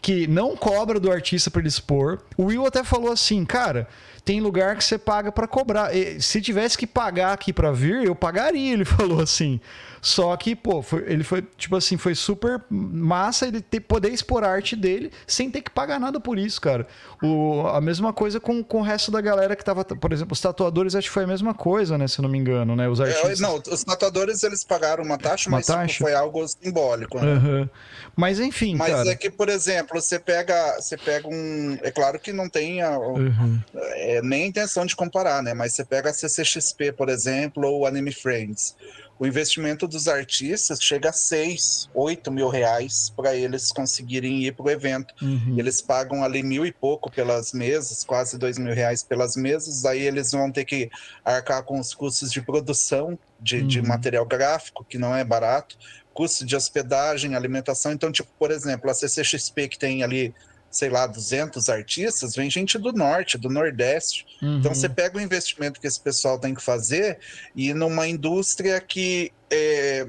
que não cobra do artista para ele expor. O Will até falou assim, cara, tem lugar que você paga para cobrar. E Se tivesse que pagar aqui para vir, eu pagaria, ele falou assim. Só que, pô, foi- ele foi, tipo assim, foi super massa ele ter, poder expor a arte dele sem ter que pagar nada por isso, cara. O, a mesma coisa com, com o resto da galera que tava, por exemplo, os tatuadores, acho que foi a mesma coisa, né, se eu não me engano, né, os É, artistas. não, os tatuadores eles pagaram uma taxa, Uma mas tipo, taxa? foi algo simbólico. né? Aham. Mas enfim, Mas cara. é que, por exemplo, você pega, você pega um. É claro que não tem a- Uhum. é, nem a intenção de comparar, né? Mas você pega a CCXP, por exemplo, ou o Anime Friends. O investimento dos artistas chega a 6, 8 mil reais para eles conseguirem ir para o evento. Uhum. Eles pagam ali mil e pouco pelas mesas, quase dois mil reais pelas mesas. Aí eles vão ter que arcar com os custos de produção de, de Uhum. material gráfico, que não é barato, custo de hospedagem, alimentação. Então, tipo, por exemplo, a CCXP que tem ali sei lá, 200 artistas, vem gente do norte, do nordeste. Uhum. Então você pega o investimento que esse pessoal tem que fazer e numa indústria que é,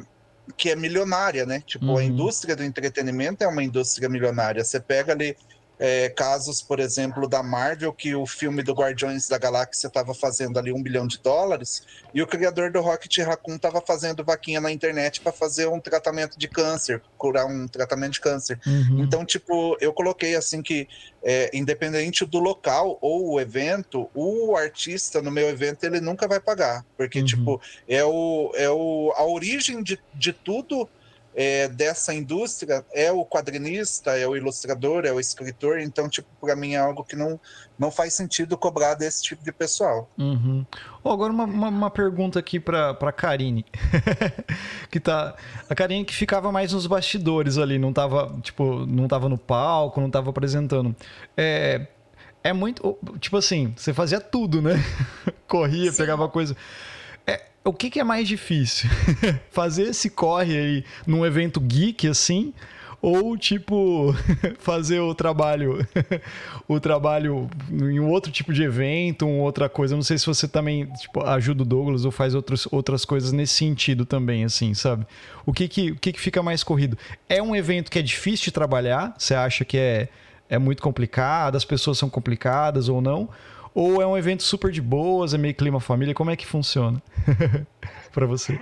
que é milionária, né? Tipo, Uhum. a indústria do entretenimento é uma indústria milionária. Você pega ali é, casos, por exemplo, da Marvel, que o filme do Guardiões da Galáxia estava fazendo ali um bilhão de dólares, e o criador do Rocket Raccoon estava fazendo vaquinha na internet para fazer um tratamento de câncer, curar um tratamento de câncer. Uhum. Então, tipo, eu coloquei assim que, é, independente do local ou o evento, o artista no meu evento ele nunca vai pagar, porque Uhum. tipo é o é o a origem de, de tudo é, dessa indústria é o quadrinista, é o ilustrador, é o escritor. Então, tipo, para mim é algo que não não faz sentido cobrar desse tipo de pessoal. Uhum. Ó, agora uma, uma, uma pergunta aqui pra, pra Karine. que tá. A Karine que ficava mais nos bastidores ali, não tava, tipo, não tava no palco, não tava apresentando. É. É muito. Tipo assim, você fazia tudo, né? Corria, Sim. pegava coisa. O que, que é mais difícil? fazer esse corre aí num evento geek assim? Ou, tipo, fazer o trabalho o trabalho em um outro tipo de evento, uma outra coisa. Não sei se você também tipo, ajuda o Douglas ou faz outros, outras coisas nesse sentido também, assim, sabe? O que que, o que que fica mais corrido? É um evento que é difícil de trabalhar? Você acha que é, é muito complicado, as pessoas são complicadas ou não? Ou é um evento super de boas, é meio clima família? Como é que funciona para você?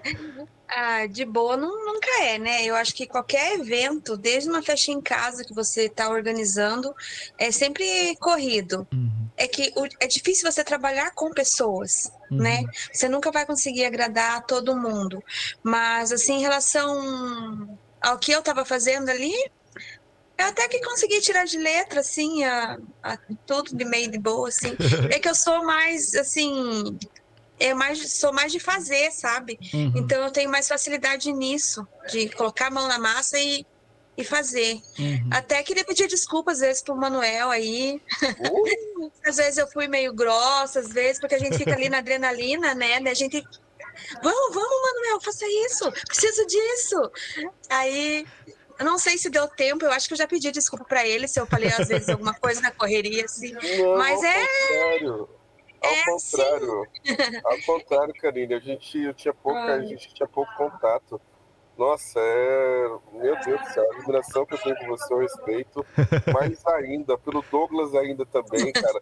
Ah, de boa nu- nunca é, né? Eu acho que qualquer evento, desde uma festa em casa que você está organizando, é sempre corrido. Uhum, É que o- é difícil você trabalhar com pessoas, uhum, né? Você nunca vai conseguir agradar a todo mundo. Mas, assim, em relação ao que eu estava fazendo ali, eu até que consegui tirar de letra, assim, a, a- tudo de meio de boa, assim. É que eu sou mais, assim, é mais, sou mais de fazer, sabe? uhum. Então eu tenho mais facilidade nisso, de colocar a mão na massa e, e fazer. Uhum. Até queria pedir desculpa às vezes pro Manuel aí. Uh, Às vezes eu fui meio grossa, às vezes, porque a gente fica ali na adrenalina, né? A gente. Vamos, vamos, Manuel, faça isso, preciso disso. Aí. Eu não sei se deu tempo, eu acho que eu já pedi desculpa pra ele se eu falei às vezes alguma coisa na correria, assim. não, Mas ao é- contrário. Ao é contrário. Ao contrário, Karine. A gente eu tinha pouca, a Ai. gente tinha pouco contato. Nossa, é. Meu Deus do céu, a admiração que eu tenho por você, eu respeito. Mais ainda, pelo Douglas ainda também, cara.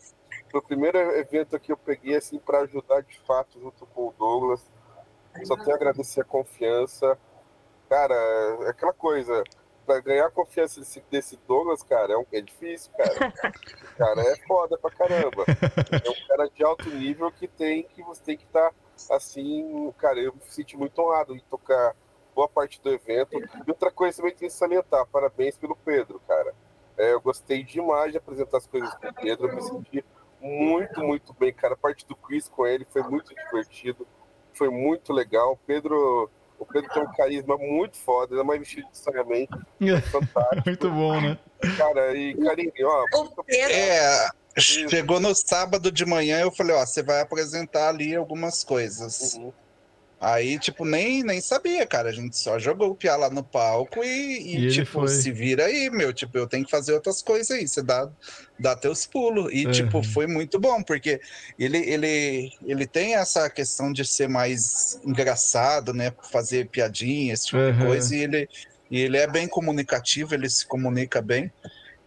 Foi o primeiro evento que eu peguei, assim, para ajudar de fato junto com o Douglas. Só tenho a agradecer a confiança. Cara, é aquela coisa. Pra ganhar a confiança desse, desse Douglas, cara, é, um, é difícil, cara. O cara é foda pra caramba. É um cara de alto nível que tem que você tem que estar assim, cara, eu me senti muito honrado em tocar boa parte do evento. E outra coisa também tem que salientar, parabéns pelo Pedro, cara. É, eu gostei demais de apresentar as coisas com o Pedro, eu me senti muito, muito bem, cara. A parte do quiz com ele foi muito divertido, foi muito legal. Pedro, o Pedro tem um carisma muito foda, ainda mais vestido de saneamento, fantástico. Muito bom, né? Cara, e Karine, ó, O Pedro, É, chegou no sábado de manhã, eu falei, ó, você vai apresentar ali algumas coisas. uhum. Aí, tipo, nem, nem sabia, cara. A gente só jogou o Piá lá no palco e, e, E tipo, foi. se vira aí, meu. Tipo, eu tenho que fazer outras coisas aí. Você dá, dá teus pulos. E, Uhum. tipo, foi muito bom, porque ele, ele, ele tem essa questão de ser mais engraçado, né? Fazer piadinha, esse tipo Uhum. de coisa. E ele, e ele é bem comunicativo, ele se comunica bem.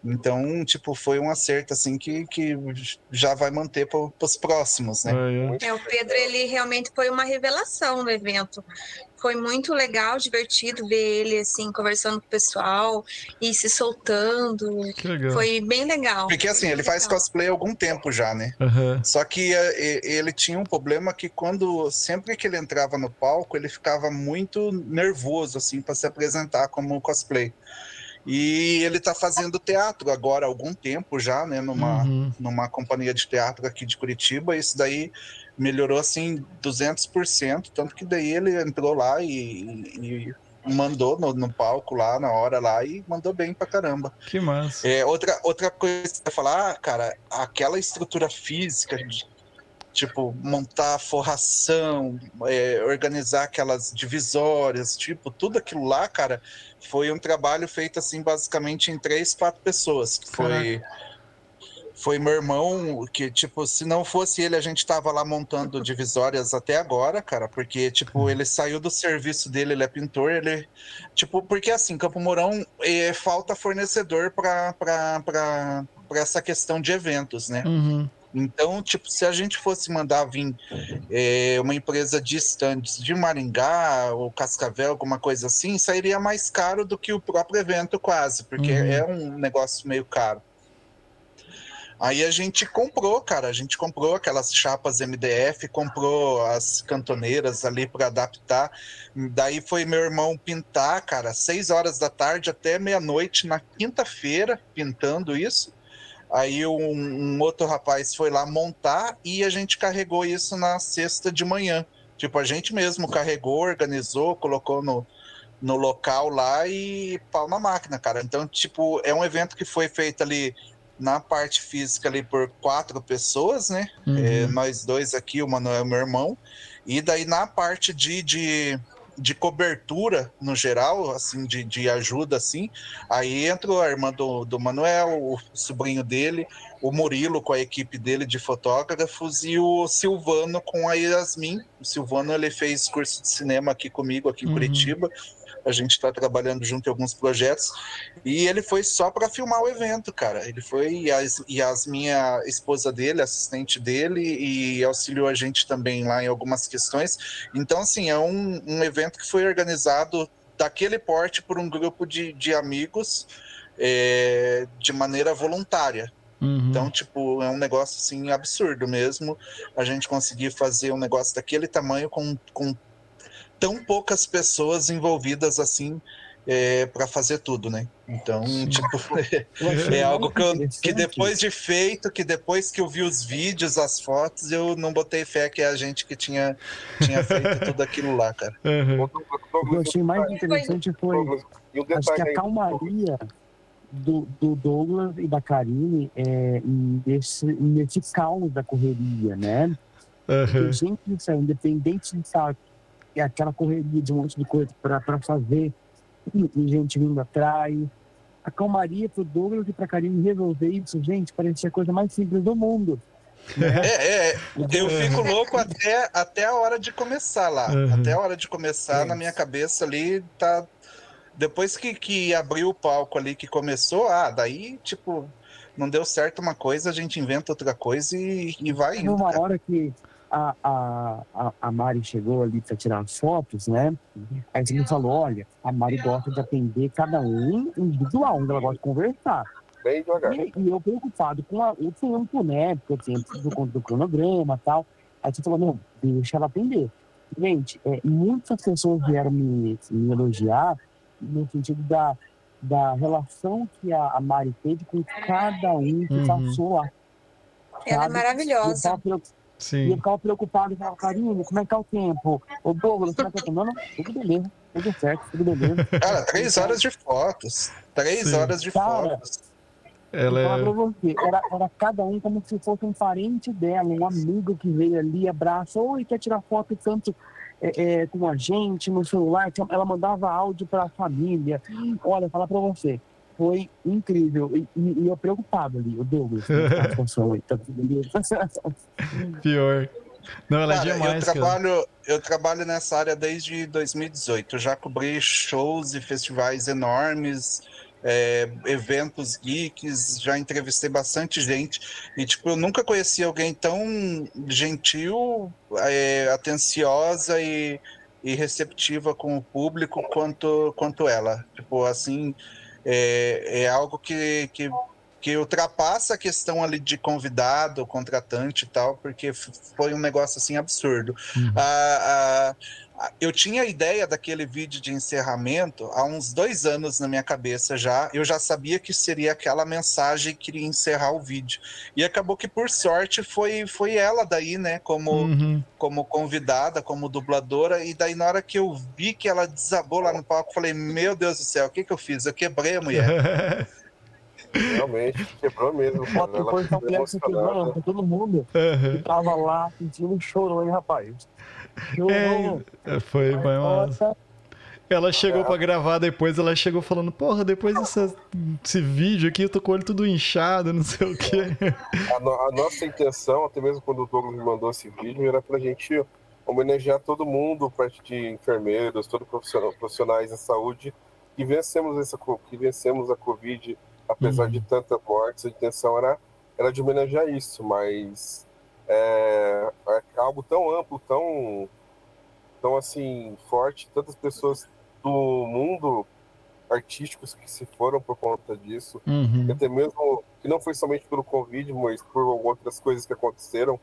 Então, tipo, foi um acerto, assim, que, que já vai manter para os próximos, né? É, é. É, o Pedro, ele realmente foi uma revelação no evento. Foi muito legal, divertido ver ele, assim, conversando com o pessoal e se soltando. Que legal. Foi bem legal. Porque, assim, ele faz cosplay há algum tempo já, né? Aham. Só que e- ele tinha um problema que quando sempre que ele entrava no palco, ele ficava muito nervoso assim para se apresentar como cosplay. E ele tá fazendo teatro agora há algum tempo já, né, numa Uhum. numa companhia de teatro aqui de Curitiba. Isso daí melhorou assim 200%, tanto que daí ele entrou lá e, e mandou no, no palco lá na hora lá e mandou bem pra caramba. Que massa. É, outra, outra coisa que ia falar, ah, cara, aquela estrutura física de, tipo, montar forração, é, organizar aquelas divisórias, tipo, tudo aquilo lá, cara, foi um trabalho feito assim, basicamente em três, quatro pessoas. Que foi. Foi meu irmão, que, tipo, se não fosse ele, a gente tava lá montando divisórias até agora, cara, porque, tipo, ele saiu do serviço dele, ele é pintor, ele. Tipo, porque assim, Campo Mourão é, falta fornecedor para essa questão de eventos, né? Uhum. Então, tipo, se a gente fosse mandar vir é, uma empresa distante de Maringá ou Cascavel, alguma coisa assim, sairia mais caro do que o próprio evento, quase, porque Uhum. é um negócio meio caro. Aí a gente comprou, cara, a gente comprou aquelas chapas MDF, comprou as cantoneiras ali para adaptar. Daí foi meu irmão pintar, cara, seis horas da tarde até meia-noite na quinta-feira, pintando isso. Aí um, um outro rapaz foi lá montar e a gente carregou isso na sexta de manhã. Tipo, a gente mesmo carregou, organizou, colocou no, no local lá e pau na máquina, cara. Então, tipo, é um evento que foi feito ali na parte física ali por quatro pessoas, né? Uhum. É, nós dois aqui, o Manuel e meu irmão. E daí na parte de, de, de cobertura, no geral, assim, de, de ajuda, assim, aí entra a irmã do, do Manuel, o sobrinho dele, o Murilo com a equipe dele de fotógrafos e o Silvano com a Yasmin. O Silvano, ele fez curso de cinema aqui comigo, aqui em Uhum. Curitiba. A gente está trabalhando junto em alguns projetos. E ele foi só para filmar o evento, cara. Ele foi e a Yasmin, a esposa dele, assistente dele, e auxiliou a gente também lá em algumas questões. Então, assim, é um, um evento que foi organizado daquele porte por um grupo de, de amigos é, de maneira voluntária. Uhum. Então, tipo, é um negócio assim absurdo mesmo. A gente conseguir fazer um negócio daquele tamanho com, com tão poucas pessoas envolvidas assim é, para fazer tudo, né? Então, tipo, achei é algo que, eu- que depois de feito, que depois que eu vi os vídeos, as fotos, eu não botei fé que é a gente que tinha, tinha feito tudo aquilo lá, cara. Uhum. O que eu achei mais interessante foi acho que a calmaria do, do Douglas e da Karine é, nesse, nesse caos da correria, né? Uhum. Porque, gente, independente de estar é aquela correria de um monte de coisa para fazer, e gente vindo atrás. A calmaria pro Douglas e pra Karine resolver isso, gente, parecia a coisa mais simples do mundo. É, é, eu fico louco até, até a hora de começar lá. Uhum. Até a hora de começar, na Isso. minha cabeça ali, tá. Depois que, que abriu o palco ali, que começou, ah, daí, tipo, não deu certo uma coisa, a gente inventa outra coisa e, e vai indo. uma cara. hora que a, a, a, a Mari chegou ali para tirar as fotos, né? Aí você me falou, olha, a Mari gosta de atender cada um individual, onde ela gosta de conversar. bem devagar. E, e eu preocupado com a- o tempo, né? Porque o tempo do, do cronograma e tal. Aí você falou, não, deixa ela atender. Gente, é, muitas pessoas vieram me, me elogiar no sentido da, da relação que a, a Mari teve com cada um que Uhum. passou lá. Ela é eu maravilhosa. Ficava preocup- e eu Sim. ficava preocupado, falava, Karine, como é que tá o tempo? Ô Douglas, como é que tá o tempo? Não, não, tudo beleza, tudo certo, tudo beleza. Cara, três horas de fotos. Três Sim. horas de Cara, fotos. Ela Vou falar pra é. você, era, era cada um como se fosse um parente dela, um amigo que veio ali, abraça, oi, quer tirar foto tanto é, é, com a gente no celular, Então, ela mandava áudio para a família. Olha, falar pra você, foi incrível. E, e- e eu preocupado ali, o Douglas, como tá? Pior. Não, ela é Cara, eu demais, cara. trabalho, eu trabalho nessa área desde 2018. Eu já cobri shows e festivais enormes, é, eventos geeks, já entrevistei bastante gente. E, tipo, eu nunca conheci alguém tão gentil, é, atenciosa e, e receptiva com o público quanto, quanto ela. Tipo, assim, é, é algo que, que que ultrapassa a questão ali de convidado, contratante e tal, porque foi um negócio assim absurdo. Uhum. Eu tinha a ideia daquele vídeo de encerramento há uns dois anos na minha cabeça já. Eu já sabia que seria aquela mensagem que iria encerrar o vídeo. E acabou que, por sorte, foi, foi ela daí, né? Como, Uhum. como convidada, como dubladora, e daí na hora que eu vi que ela desabou lá no palco, eu falei, meu Deus do céu, o que que eu fiz? Eu quebrei a mulher. Realmente, quebrou mesmo. Ela da mulher se emocionada. quebrando, todo mundo que Aham. tava lá assistindo chorou, hein, rapaz? Chorou. É, foi, foi massa. Nossa, Ela chegou pra gravar depois, ela chegou falando, porra, depois dessa, desse vídeo aqui eu tô com o olho tudo inchado, não sei o quê. A, no- a nossa intenção, até mesmo quando o Douglas me mandou esse vídeo, era pra gente homenagear todo mundo, parte de enfermeiros, todos profissional- profissionais da saúde, que vencemos, essa, que vencemos a Covid, apesar Uhum. de tantas mortes, a intenção era, era de homenagear isso, mas é, é algo tão amplo, tão, tão assim, forte, tantas pessoas do mundo artísticos que se foram por conta disso, Uhum. até mesmo que não foi somente pelo Covid, mas por outras coisas que aconteceram.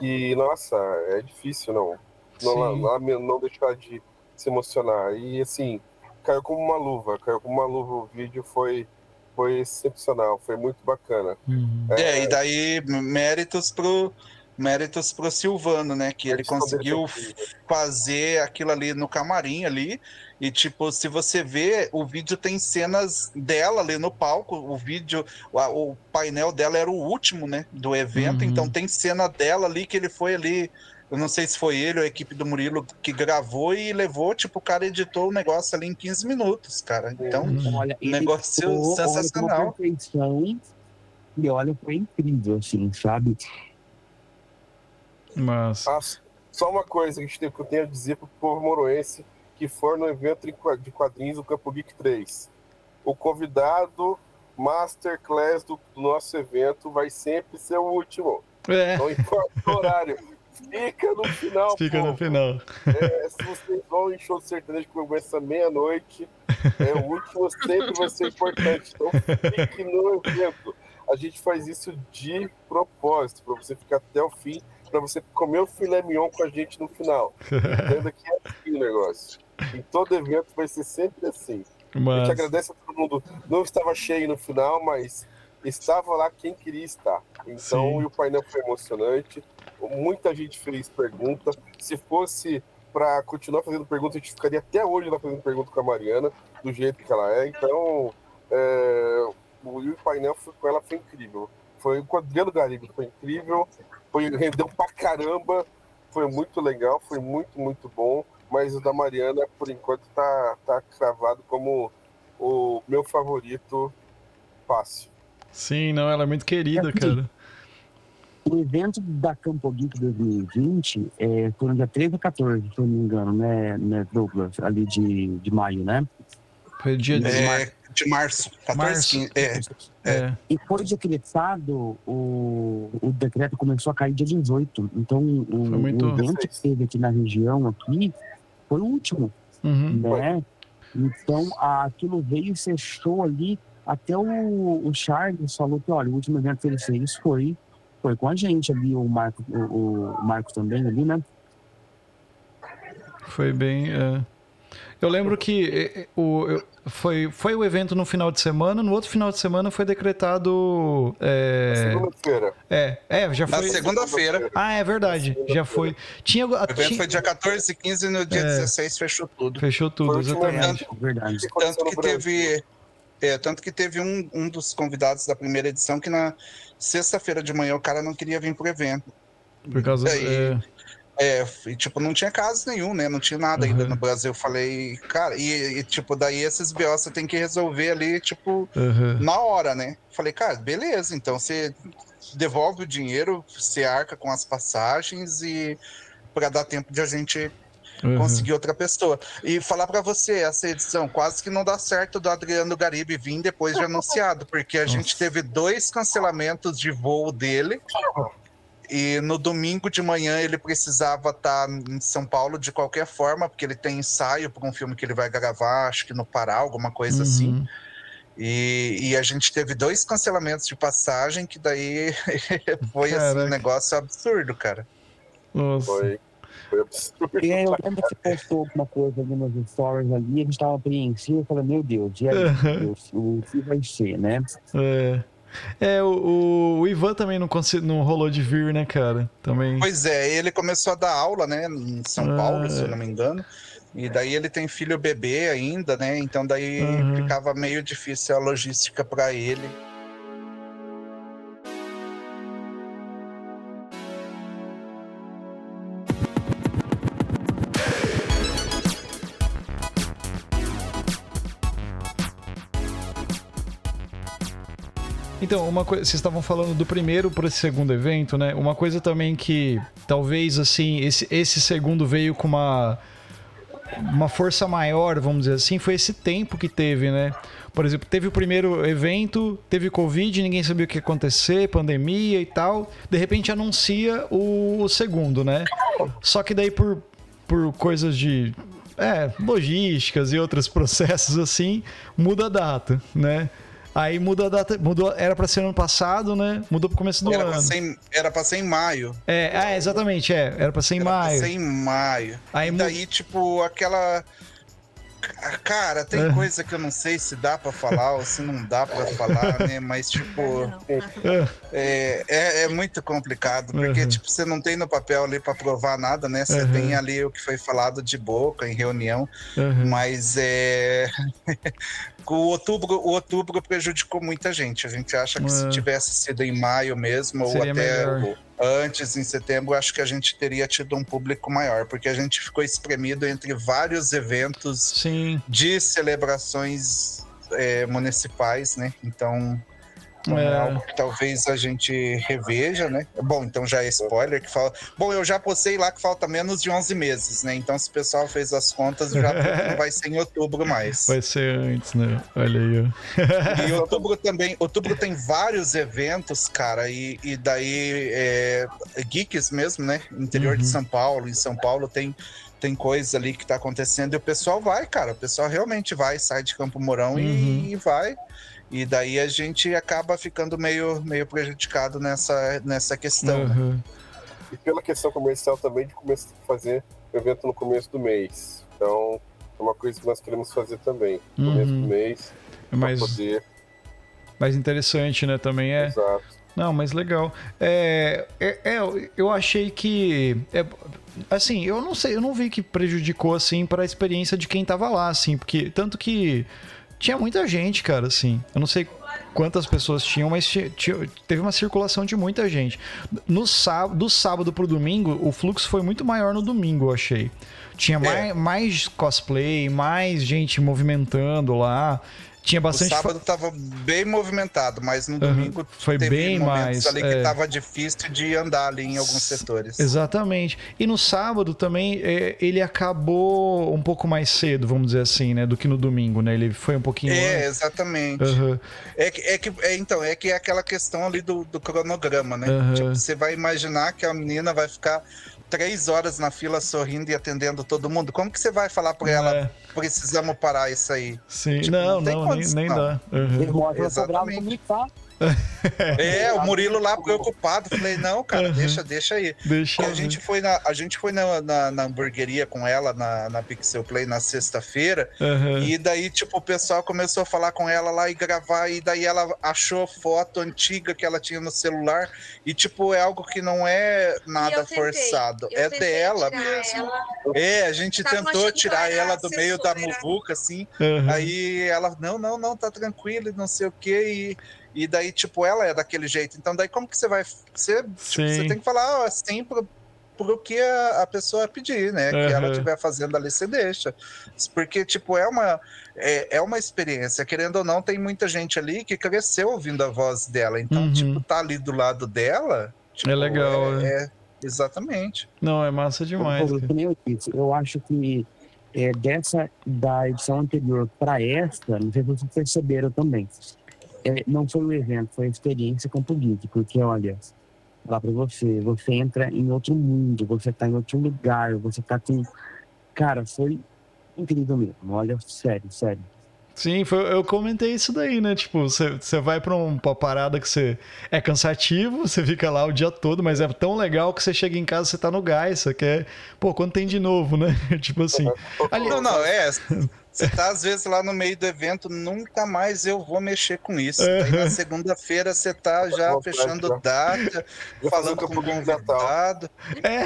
E, nossa, é difícil não, não, não, não deixar de se emocionar. E, assim, caiu como uma luva, caiu como uma luva. O vídeo foi, foi excepcional, foi muito bacana. Uhum. É, e daí méritos pro méritos pro Silvano, né, que ele conseguiu fazer aquilo ali no camarim ali. E tipo, se você vê, o vídeo tem cenas dela ali no palco, o vídeo, o painel dela era o último, né, do evento, Uhum. então tem cena dela ali que ele foi ali eu não sei se foi ele ou a equipe do Murilo que gravou e levou, tipo, o cara editou o negócio ali em 15 minutos, cara. Então, Uhum. olha, Negócio olha, uma sensacional. perfeição. E olha, foi incrível, assim, sabe? Mas. Ah, só uma coisa que, eu tenho a dizer pro povo moroense que for no evento de quadrinhos do Campo Geek 3. O convidado masterclass do, do nosso evento vai sempre ser o último. É, Não importa o horário. Fica no final, fica no povo. final. É, se vocês vão em show de sertanejo que começa meia-noite, é, o último sempre vai ser importante. Então fique no evento. A gente faz isso de propósito, para você ficar até o fim, para você comer o filé mignon com a gente no final. Entenda que é assim o negócio. Em todo evento vai ser sempre assim. A gente Mas. agradece a todo mundo. Não estava cheio no final, mas estava lá quem queria estar. Então, Sim. o painel foi emocionante. Muita gente fez pergunta. Se fosse para continuar fazendo pergunta, a gente ficaria até hoje lá fazendo pergunta com a Mariana, do jeito que ela é. Então, é, o, o painel foi- com ela foi incrível. Foi com o Adriano Garigo, foi incrível. Foi, rendeu pra caramba. Foi muito legal, foi muito, muito bom. Mas o da Mariana, por enquanto, tá, tá cravado como o meu favorito fácil. Sim, não, ela é muito querida, cara. O evento da Campo Geek 2020 é, foi no dia 13 ou 14, se eu não me engano, né, né Douglas? Ali de, de maio, né? Foi dia de. é, de março, 14, Março. 15, é, É. E foi decretado, o, o decreto começou a cair dia 18. Então, o, Foi muito- o evento que teve aqui na região, aqui, foi o último, Uhum. né? Então, a- aquilo veio e fechou ali. Até o, o Charles falou que, olha, o último evento que ele fez foi, foi com a gente ali, o Marco, o, o Marco também ali, né? Foi bem. é. Eu lembro que o, foi, foi o evento no final de semana, no outro final de semana foi decretado. É, Segunda-feira. é, é, já na foi. segunda-feira. Ah, é verdade. Já foi. Tinha. O evento tinha- foi dia 14 e 15 e no dia É. 16 fechou tudo. Fechou tudo, Foi o último exatamente. Verdade. Tanto que Brasil. teve. É, tanto que teve um, um dos convidados da primeira edição que na sexta-feira de manhã o cara não queria vir pro evento. Por causa. Aí, é, É, e, tipo, não tinha caso nenhum, né? Não tinha nada ainda Uhum. no Brasil. Eu falei, cara, e, e, tipo, daí esses BO você tem que resolver ali, tipo, aham. na hora, né? Falei, cara, beleza, então você devolve o dinheiro, você arca com as passagens e para dar tempo de a gente aham. conseguir outra pessoa. E falar pra você, essa edição quase que não dá certo do Adriano Garibe vir depois de anunciado, porque a gente Nossa. teve dois cancelamentos de voo dele. E no domingo de manhã ele precisava estar em São Paulo de qualquer forma, porque ele tem ensaio para um filme que ele vai gravar, acho que no Pará, alguma coisa assim. Uhum. E, e a gente teve dois cancelamentos de passagem, que daí foi assim, um negócio absurdo, cara. Nossa. Foi, foi absurdo. É, eu lembro que você postou alguma coisa ali nos stories ali, a gente tava apreensivo, eu falei, meu Deus, e aí, meu Deus, o que vai ser, né? É. É, o, o Ivan também não, consi- não rolou de vir, né, cara? Também. Pois é, ele começou a dar aula, né, em São Ah. Paulo, se eu não me engano. E daí ele tem filho bebê ainda, né? Então daí Uhum. ficava meio difícil a logística para ele. Então, uma coisa, vocês estavam falando do primeiro para esse segundo evento, né? Uma coisa também que talvez assim, esse, esse segundo veio com uma uma força maior, vamos dizer assim, foi esse tempo que teve, né? Por exemplo, teve o primeiro evento, teve Covid, ninguém sabia o que ia acontecer, pandemia e tal. De repente anuncia o, o segundo, né? Só que daí por, por coisas de é, logísticas e outros processos assim, muda a data, né? Aí muda a data, mudou, era para ser ano passado, né? Mudou pro começo do era ano. Pra ser, era pra ser em maio. É, ah, exatamente, é. Era pra ser em era maio. Pra ser em maio. Aí e daí, tipo, aquela. Cara, tem É. coisa que eu não sei se dá pra falar ou se não dá pra falar, né? Mas, tipo, é, é, é muito complicado, porque, Uhum. tipo, você não tem no papel ali pra provar nada, né? Você Uhum. tem ali o que foi falado de boca em reunião, Uhum. mas é. o, outubro, o outubro prejudicou muita gente. A gente acha que se É. tivesse sido em maio mesmo, ou Seria até melhor. Antes, em setembro, acho que a gente teria tido um público maior, porque a gente ficou espremido entre vários eventos Sim. de celebrações é, municipais, né? Então. Então é. É. algo que talvez a gente reveja, né? Bom, então já é spoiler que fala. Bom, eu já postei lá que falta menos de 11 meses, né? Então, se o pessoal fez as contas, já não vai ser em outubro mais. Vai ser antes, né? Olha aí. E outubro também, outubro tem vários eventos, cara, e, e daí é, geeks mesmo, né? Interior de Uhum. São Paulo, em São Paulo tem tem coisa ali que tá acontecendo e o pessoal vai, cara, o pessoal realmente vai, sai de Campo Mourão Uhum. e, e vai. E daí a gente acaba ficando meio, meio prejudicado nessa, nessa questão. né? Uhum. E pela questão comercial também de começar a fazer o evento no começo do mês. Então, é uma coisa que nós queremos fazer também. No começo Uhum. do mês, É mais, para poder. mais interessante, né? Também é. Exato. Não, mas legal. É, é, é, eu achei que. é, assim, eu não sei, eu não vi que prejudicou, assim, para a experiência de quem tava lá, assim, porque. Tanto que tinha muita gente, cara, assim. Eu não sei quantas pessoas tinham, mas teve uma circulação de muita gente. No sábado, do sábado pro domingo, o fluxo foi muito maior no domingo, eu achei. Tinha mais, mais cosplay, mais gente movimentando lá. Tinha O bastante. fa- sábado tava bem movimentado, mas no Uhum. domingo Foi bem momentos mais, ali é. que tava difícil de andar ali em alguns setores. Exatamente. E no sábado também é, ele acabou um pouco mais cedo, vamos dizer assim, né? Do que no domingo, né? Ele foi um pouquinho. É, exatamente. Aham. É que, é que é, então, é que é aquela questão ali do, do cronograma, né? Aham. Tipo, você vai imaginar que a menina vai ficar três horas na fila sorrindo e atendendo todo mundo. Como que você vai falar pra ela, É, precisamos parar isso aí? sim. tipo, não, não tem não, nem, condição. nem dá. Demora pra cobrar Exatamente. tá. É, o Murilo lá preocupado. Falei, não, cara, Aham. deixa, deixa aí. Deixa E a gente foi na, a gente foi na, na, na hamburgueria com ela, na, na Pixel Play, na sexta-feira. Aham. E daí, tipo, o pessoal começou a falar com ela lá e gravar, e daí ela achou foto antiga que ela tinha no celular, e tipo, é algo que não é nada tentei, forçado, é dela mesmo. ela. É, a gente Tava tentou tirar ela do meio da muvuca, assim, Aham. aí ela, não, não, não, tá tranquilo, e não sei o quê, e, e daí, tipo, ela é daquele jeito, então daí como que você vai, você, tipo, você tem que falar, assim, pro, pro que a, a pessoa pedir, né, que ela estiver fazendo ali, você deixa, porque, tipo, é uma, é, é uma experiência, querendo ou não, tem muita gente ali que cresceu ouvindo a voz dela, então, Uhum. tipo, tá ali do lado dela, tipo, É legal, é, é- exatamente. Não, é massa demais. Nem eu disse, eu acho que é, dessa da edição anterior para esta, não sei se vocês perceberam também, é, não foi o evento, foi a experiência Campo Geek, porque olha, lá para você, você entra em outro mundo, você tá em outro lugar, você tá com. Cara, foi incrível mesmo, olha, sério, sério. Sim, foi- eu comentei isso daí, né? Tipo, você você vai pra, um, pra uma parada que você é cansativo, você fica lá o dia todo, mas é tão legal que você chega em casa, você tá no gás, você quer. Pô, quando tem de novo, né? tipo assim. Ali- Não, não, é. Você tá às vezes lá no meio do evento, nunca mais eu vou mexer com isso. Daí na segunda-feira você tá já vontade, fechando já. data, Já falando com o convidado. É.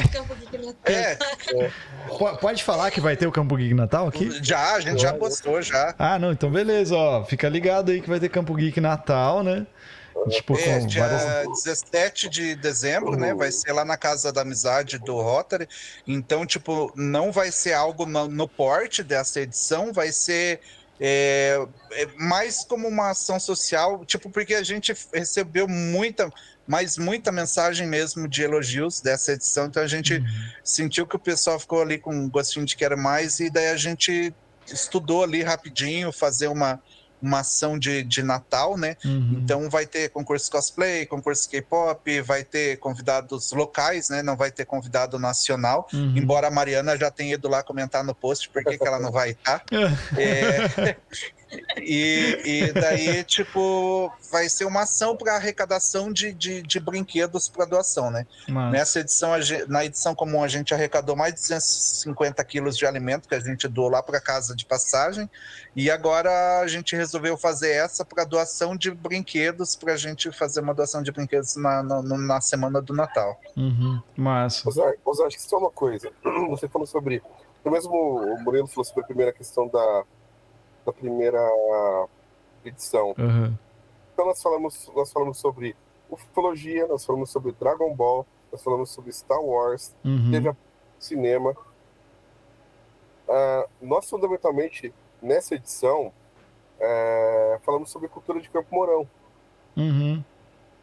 É, po- pode falar que vai ter o Campo Geek Natal aqui? já, a gente já postou já. Ah, não, então beleza, ó. Fica ligado aí que vai ter Campo Geek Natal, né? Tipo, É, dia várias. 17 de dezembro, né? Vai ser lá na Casa da Amizade do Rotary. Então, tipo, não vai ser algo no, no porte dessa edição, vai ser é, é mais como uma ação social, tipo, porque a gente recebeu muita, mas muita mensagem mesmo de elogios dessa edição, então a gente uhum. sentiu que o pessoal ficou ali com um gostinho de quero mais, e daí a gente estudou ali rapidinho, fazer uma, uma ação de, de Natal, né? Uhum. Então vai ter concurso cosplay, concurso K-pop, vai ter convidados locais, né? Não vai ter convidado nacional, uhum. embora a Mariana já tenha ido lá comentar no post por que, que ela não vai estar. é, e, e daí, tipo, vai ser uma ação para arrecadação de, de, de brinquedos para doação, né? Mas... Nessa edição, na edição comum, a gente arrecadou mais de 250 quilos de alimento que a gente doou lá para casa de passagem. E agora a gente resolveu fazer essa para doação de brinquedos, para a gente fazer uma doação de brinquedos na, na, na semana do Natal. Uhum. Massa. Osar, Osar, acho que só uma coisa. Você falou sobre. O mesmo o Murilo falou sobre a primeira questão da da primeira edição. Uhum. Então nós falamos, nós falamos sobre ufologia, nós falamos sobre Dragon Ball, nós falamos sobre Star Wars, uhum. teve a cinema. Uh, nós fundamentalmente nessa edição uh, falamos sobre cultura de Campo Mourão. Uhum.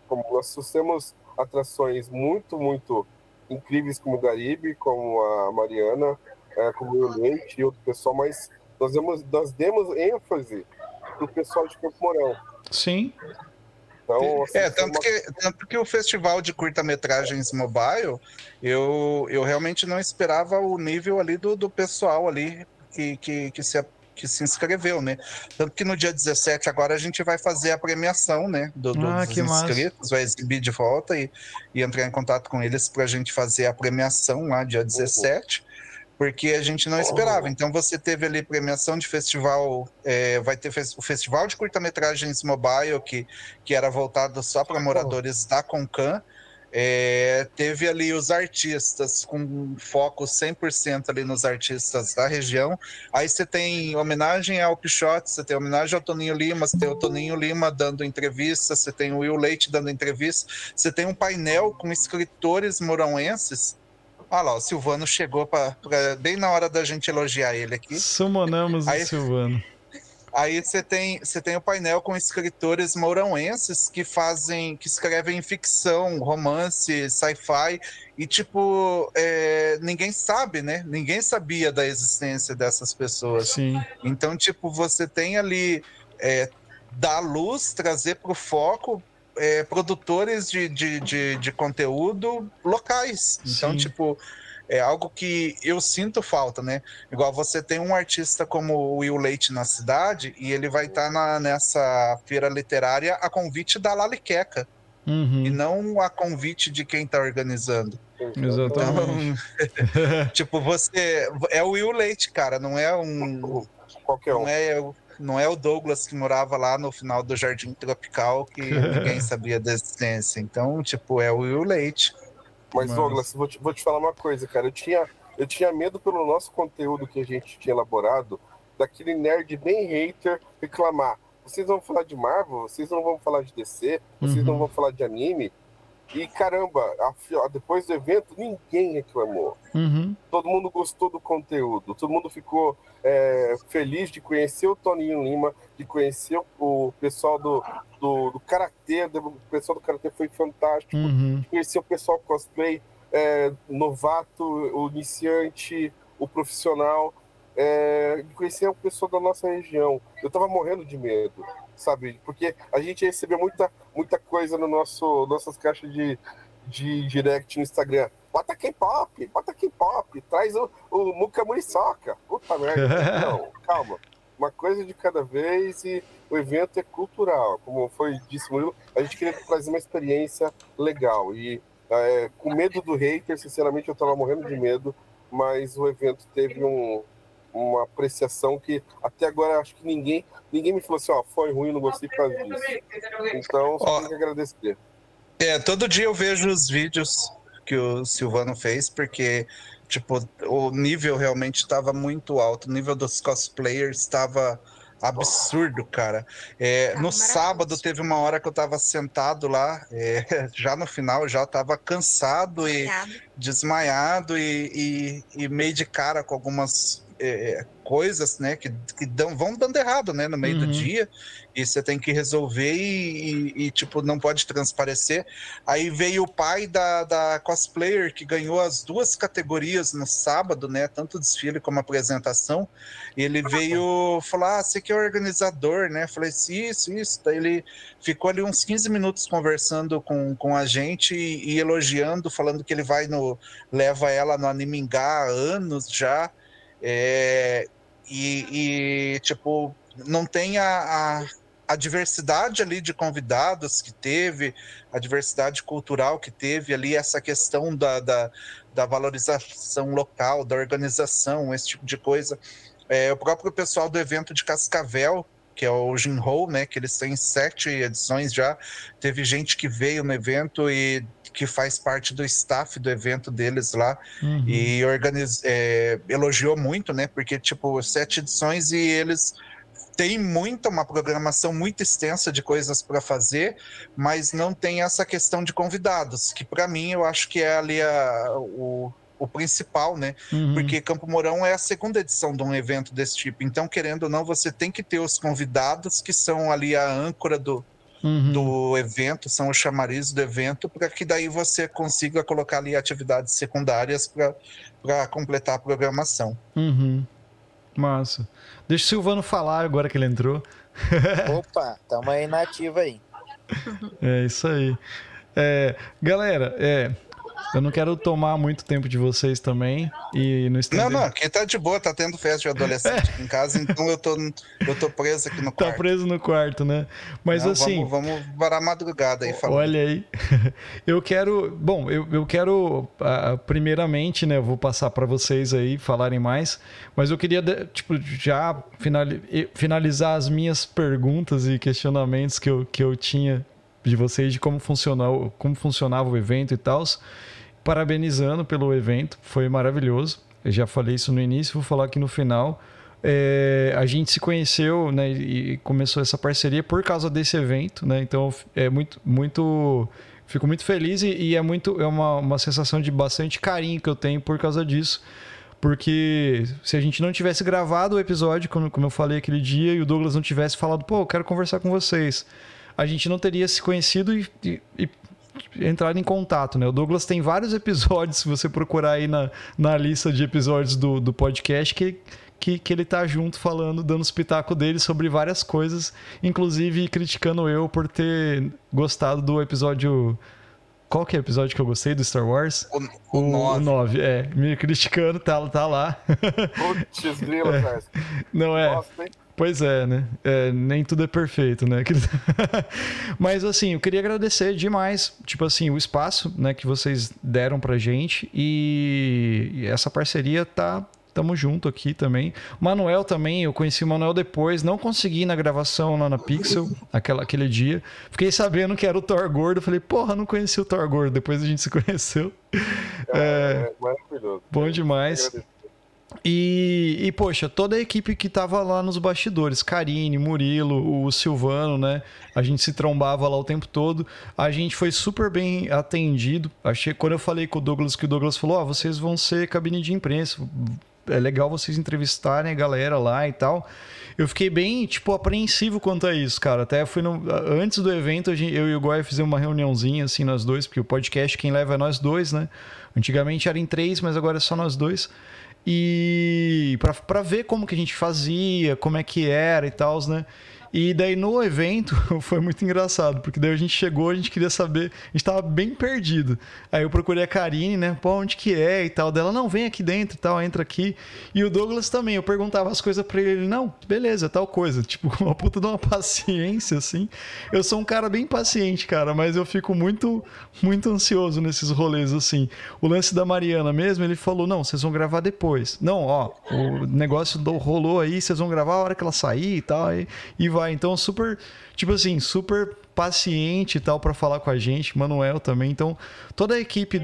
Como nós temos atrações muito, muito incríveis como o Garibe, como a Mariana, uh, como o Leite e outro pessoal, mas nós demos, nós demos ênfase pro pessoal de Campo Mourão. Sim. Então, assim, é, tanto, uma... que, tanto que o festival de curta-metragens mobile, eu, eu realmente não esperava o nível ali do, do pessoal ali que, que, que se que se inscreveu, né? Tanto que no dia 17 agora a gente vai fazer a premiação, né? Do, ah, dos inscritos, massa. vai exibir de volta e, e entrar em contato com eles para a gente fazer a premiação lá dia 17. Uhum porque a gente não esperava. Então você teve ali premiação de festival, é, vai ter o festival de curta-metragens mobile, que, que era voltado só para moradores da Concan. É, teve ali os artistas com foco 100% ali nos artistas da região. Aí você tem homenagem ao Pichote, você tem homenagem ao Toninho Lima, você tem o Toninho Lima dando entrevista, você tem o Will Leite dando entrevista, você tem um painel com escritores morauenses Olha lá, o Silvano chegou pra, pra, bem na hora da gente elogiar ele aqui. Sumonamos aí, o Silvano. Aí você tem, você tem o painel com escritores mourãoenses que fazem, que escrevem ficção, romance, sci-fi, e tipo, é, ninguém sabe, né? Ninguém sabia da existência dessas pessoas. Sim. Então, tipo, você tem ali é, dar luz, trazer para o foco é, produtores de, de, de, de, conteúdo locais. Então, Sim. tipo, é algo que eu sinto falta, né? Igual você tem um artista como o Will Leite na cidade e ele vai estar tá nessa feira literária a convite da Laliqueca. Uhum. E não a convite de quem está organizando. Exatamente. Então, tipo, você. É o Will Leite, cara, não é um. Qualquer um. Não é não é o Douglas que morava lá no final do Jardim Tropical que ninguém sabia da existência. Então, tipo, é o Will Leite. Mas, Mas... Douglas, vou te, vou te falar uma coisa, cara. Eu tinha, eu tinha medo pelo nosso conteúdo que a gente tinha elaborado, daquele nerd bem hater reclamar. Vocês vão falar de Marvel, vocês não vão falar de DC, vocês uhum. não vão falar de anime. E caramba, a, depois do evento, ninguém reclamou. Uhum. Todo mundo gostou do conteúdo, todo mundo ficou é, feliz de conhecer o Toninho Lima, de conhecer o pessoal do, do, do Karatê, o pessoal do Karatê foi fantástico, uhum. de conhecer o pessoal cosplay, é, novato, o iniciante, o profissional, é, de conhecer o pessoal da nossa região. Eu tava morrendo de medo sabe? Porque a gente recebeu muita, muita coisa no nosso nossas caixas de, de direct no Instagram. Bota K-pop, bota K-pop, traz o, o Muka Muriçoca. Puta merda. Não, calma. Uma coisa de cada vez e o evento é cultural. Como foi disse Murilo, a gente queria trazer uma experiência legal. E é, com medo do hater, sinceramente, eu tava morrendo de medo, mas o evento teve um, uma apreciação que até agora acho que ninguém ninguém me falou assim, ó, foi ruim, não gostei por causa disso. Então, só tenho que agradecer. É, todo dia eu vejo os vídeos que o Silvano fez, porque tipo, o nível realmente estava muito alto, o nível dos cosplayers estava absurdo, cara. É, no sábado teve uma hora que eu tava sentado lá, é, já no final já tava cansado e desmaiado e, e, e meio de cara com algumas é, coisas, né, que, que dão, vão dando errado, né, no meio Uhum. do dia, e você tem que resolver e, e, e, tipo, não pode transparecer. Aí veio o pai da, da cosplayer, que ganhou as duas categorias no sábado, né, tanto desfile como apresentação, e ele veio falar, ah, você que é organizador, né, falei, isso, isso, daí ele ficou ali uns 15 minutos conversando com, com a gente e, e elogiando, falando que ele vai no, leva ela no Animingá há anos já, é, e, e, tipo, não tem a, a, a diversidade ali de convidados que teve, a diversidade cultural que teve ali, essa questão da, da, da valorização local, da organização, esse tipo de coisa. É, o próprio pessoal do evento de Cascavel, que é o Jinho, né, que eles têm sete edições já, teve gente que veio no evento e que faz parte do staff do evento deles lá Uhum. e organiz... é, elogiou muito, né? Porque, tipo, sete edições e eles têm muita, uma programação muito extensa de coisas para fazer, mas não tem essa questão de convidados, que para mim eu acho que é ali a, o, o principal, né? Uhum. Porque Campo Mourão é a segunda edição de um evento desse tipo. Então, querendo ou não, você tem que ter os convidados que são ali a âncora do, Uhum. do evento, são os chamarizes do evento, para que daí você consiga colocar ali atividades secundárias para completar a programação. Uhum. Massa. Deixa o Silvano falar agora que ele entrou. Opa, tamo aí na ativa aí. É isso aí. É, galera, é, eu não quero tomar muito tempo de vocês também e não estender... Não, não, aqui tá de boa, tá tendo festa de adolescente aqui em casa, então eu tô, eu tô preso aqui no Tá quarto. preso no quarto, né? Mas Não, assim, Vamos, vamos varar a madrugada aí falando. olha aí. Eu quero, bom, eu, eu quero ah, primeiramente, né, eu vou passar para vocês aí falarem mais, mas eu queria tipo já finali- finalizar as minhas perguntas e questionamentos que eu, que eu tinha de vocês de como funcionou, como funcionava o evento e tal. Parabenizando pelo evento, foi maravilhoso. Eu já falei isso no início, vou falar aqui no final. É, a gente se conheceu né, e começou essa parceria por causa desse evento, né? Então é muito, muito, fico muito feliz e, e é muito, é uma, uma sensação de bastante carinho que eu tenho por causa disso, porque se a gente não tivesse gravado o episódio, como, como eu falei aquele dia, e o Douglas não tivesse falado, pô, eu quero conversar com vocês, a gente não teria se conhecido e, e- e entrado em contato, né? O Douglas tem vários episódios, se você procurar aí na, na lista de episódios do, do podcast, que, que, que ele tá junto falando, dando os pitacos dele sobre várias coisas, inclusive criticando eu por ter gostado do episódio. Qual que é o episódio que eu gostei do Star Wars? O, o, nove. 9, é. Me criticando, tá, tá lá. Putz, grila, velho. Não é. Nossa, hein? Pois é, né? É, nem tudo é perfeito, né? Mas assim, eu queria agradecer demais, tipo assim, o espaço, né, que vocês deram pra gente e, e essa parceria tá Tamo junto aqui também. Manuel também, eu conheci o Manuel depois, não consegui ir na gravação lá na Pixel, aquela, aquele dia. Fiquei sabendo que era o Thor Gordo, falei, porra, não conheci o Thor Gordo, depois a gente se conheceu. É, maravilhoso. Bom demais. E, e, poxa, toda a equipe que tava lá nos bastidores, Karine, Murilo, o Silvano, né? A gente se trombava lá o tempo todo. A gente foi super bem atendido. Achei quando eu falei com o Douglas, que o Douglas falou: Ó, vocês vão ser cabine de imprensa. É legal vocês entrevistarem a galera lá e tal. Eu fiquei bem, tipo, apreensivo quanto a isso, cara. Até fui no, antes do evento, gente- eu e o Goya fizemos uma reuniãozinha, assim, nós dois, porque o podcast quem leva é nós dois, né? Antigamente era em três, mas agora é só nós dois e pra ver como que a gente fazia, como é que era e tal, né? E daí no evento foi muito engraçado, porque daí a gente chegou, a gente queria saber, a gente tava bem perdido. Aí eu procurei a Karine, né? Pô, onde que é e tal. Dela, não, vem aqui dentro e tal, entra aqui. E o Douglas também, eu perguntava as coisas pra ele, ele, não, beleza, tal coisa. Tipo, uma puta de uma paciência, assim. Eu sou um cara bem paciente, cara, mas eu fico muito, muito ansioso nesses rolês, assim. O lance da Mariana mesmo, ele falou, não, vocês vão gravar depois. Não, ó, o negócio do, rolou aí, vocês vão gravar a hora que ela sair e tal, e, e vai. Então, super, tipo assim, super paciente e tal para falar com a gente, Manuel também. Então, toda a equipe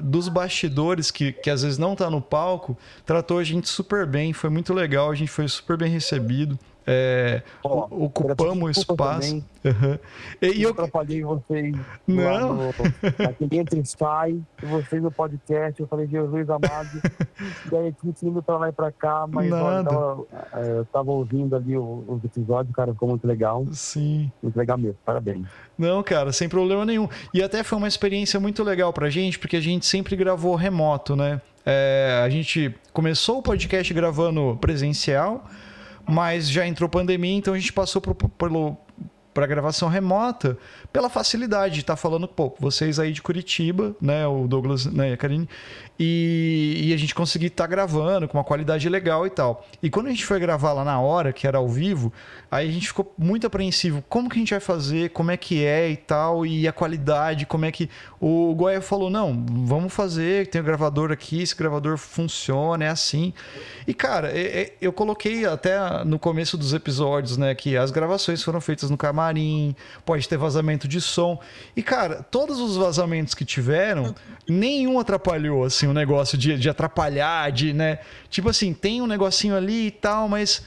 dos bastidores que, que às vezes não tá no palco, tratou a gente super bem, foi muito legal, a gente foi super bem recebido. É, Ó, o- ocupamos espaço. Aham. E, eu eu, atrapalhei vocês Não. no, naquele e Sai, e vocês no podcast, eu falei, Jesus amado, e aí indo pra lá e pra cá, mas eu Nada. tava, eh, eu tava ouvindo ali o- os episódios, cara, ficou muito legal, sim. muito legal mesmo, parabéns. Não, cara, sem problema nenhum. E até foi uma experiência muito legal pra gente, porque a gente sempre gravou remoto, né? É, a gente começou o podcast gravando presencial, mas já entrou pandemia, então a gente passou pelo, pra gravação remota pela facilidade de estar falando, pô, vocês aí de Curitiba, né? O Douglas né, e a Karine, e, e a gente conseguir estar gravando com uma qualidade legal e tal. E quando a gente foi gravar lá na hora, que era ao vivo, aí a gente ficou muito apreensivo. Como que a gente vai fazer? Como é que é e tal? E a qualidade, como é que. O Goya falou: não, vamos fazer, tem o gravador aqui, esse gravador funciona, é assim. E, cara, eu coloquei até no começo dos episódios, né, que as gravações foram feitas no camarim, pode ter vazamento de som. E, cara, todos os vazamentos que tiveram, nenhum atrapalhou, assim, o negócio de, de atrapalhar, de, né? Tipo assim, tem um negocinho ali e tal, mas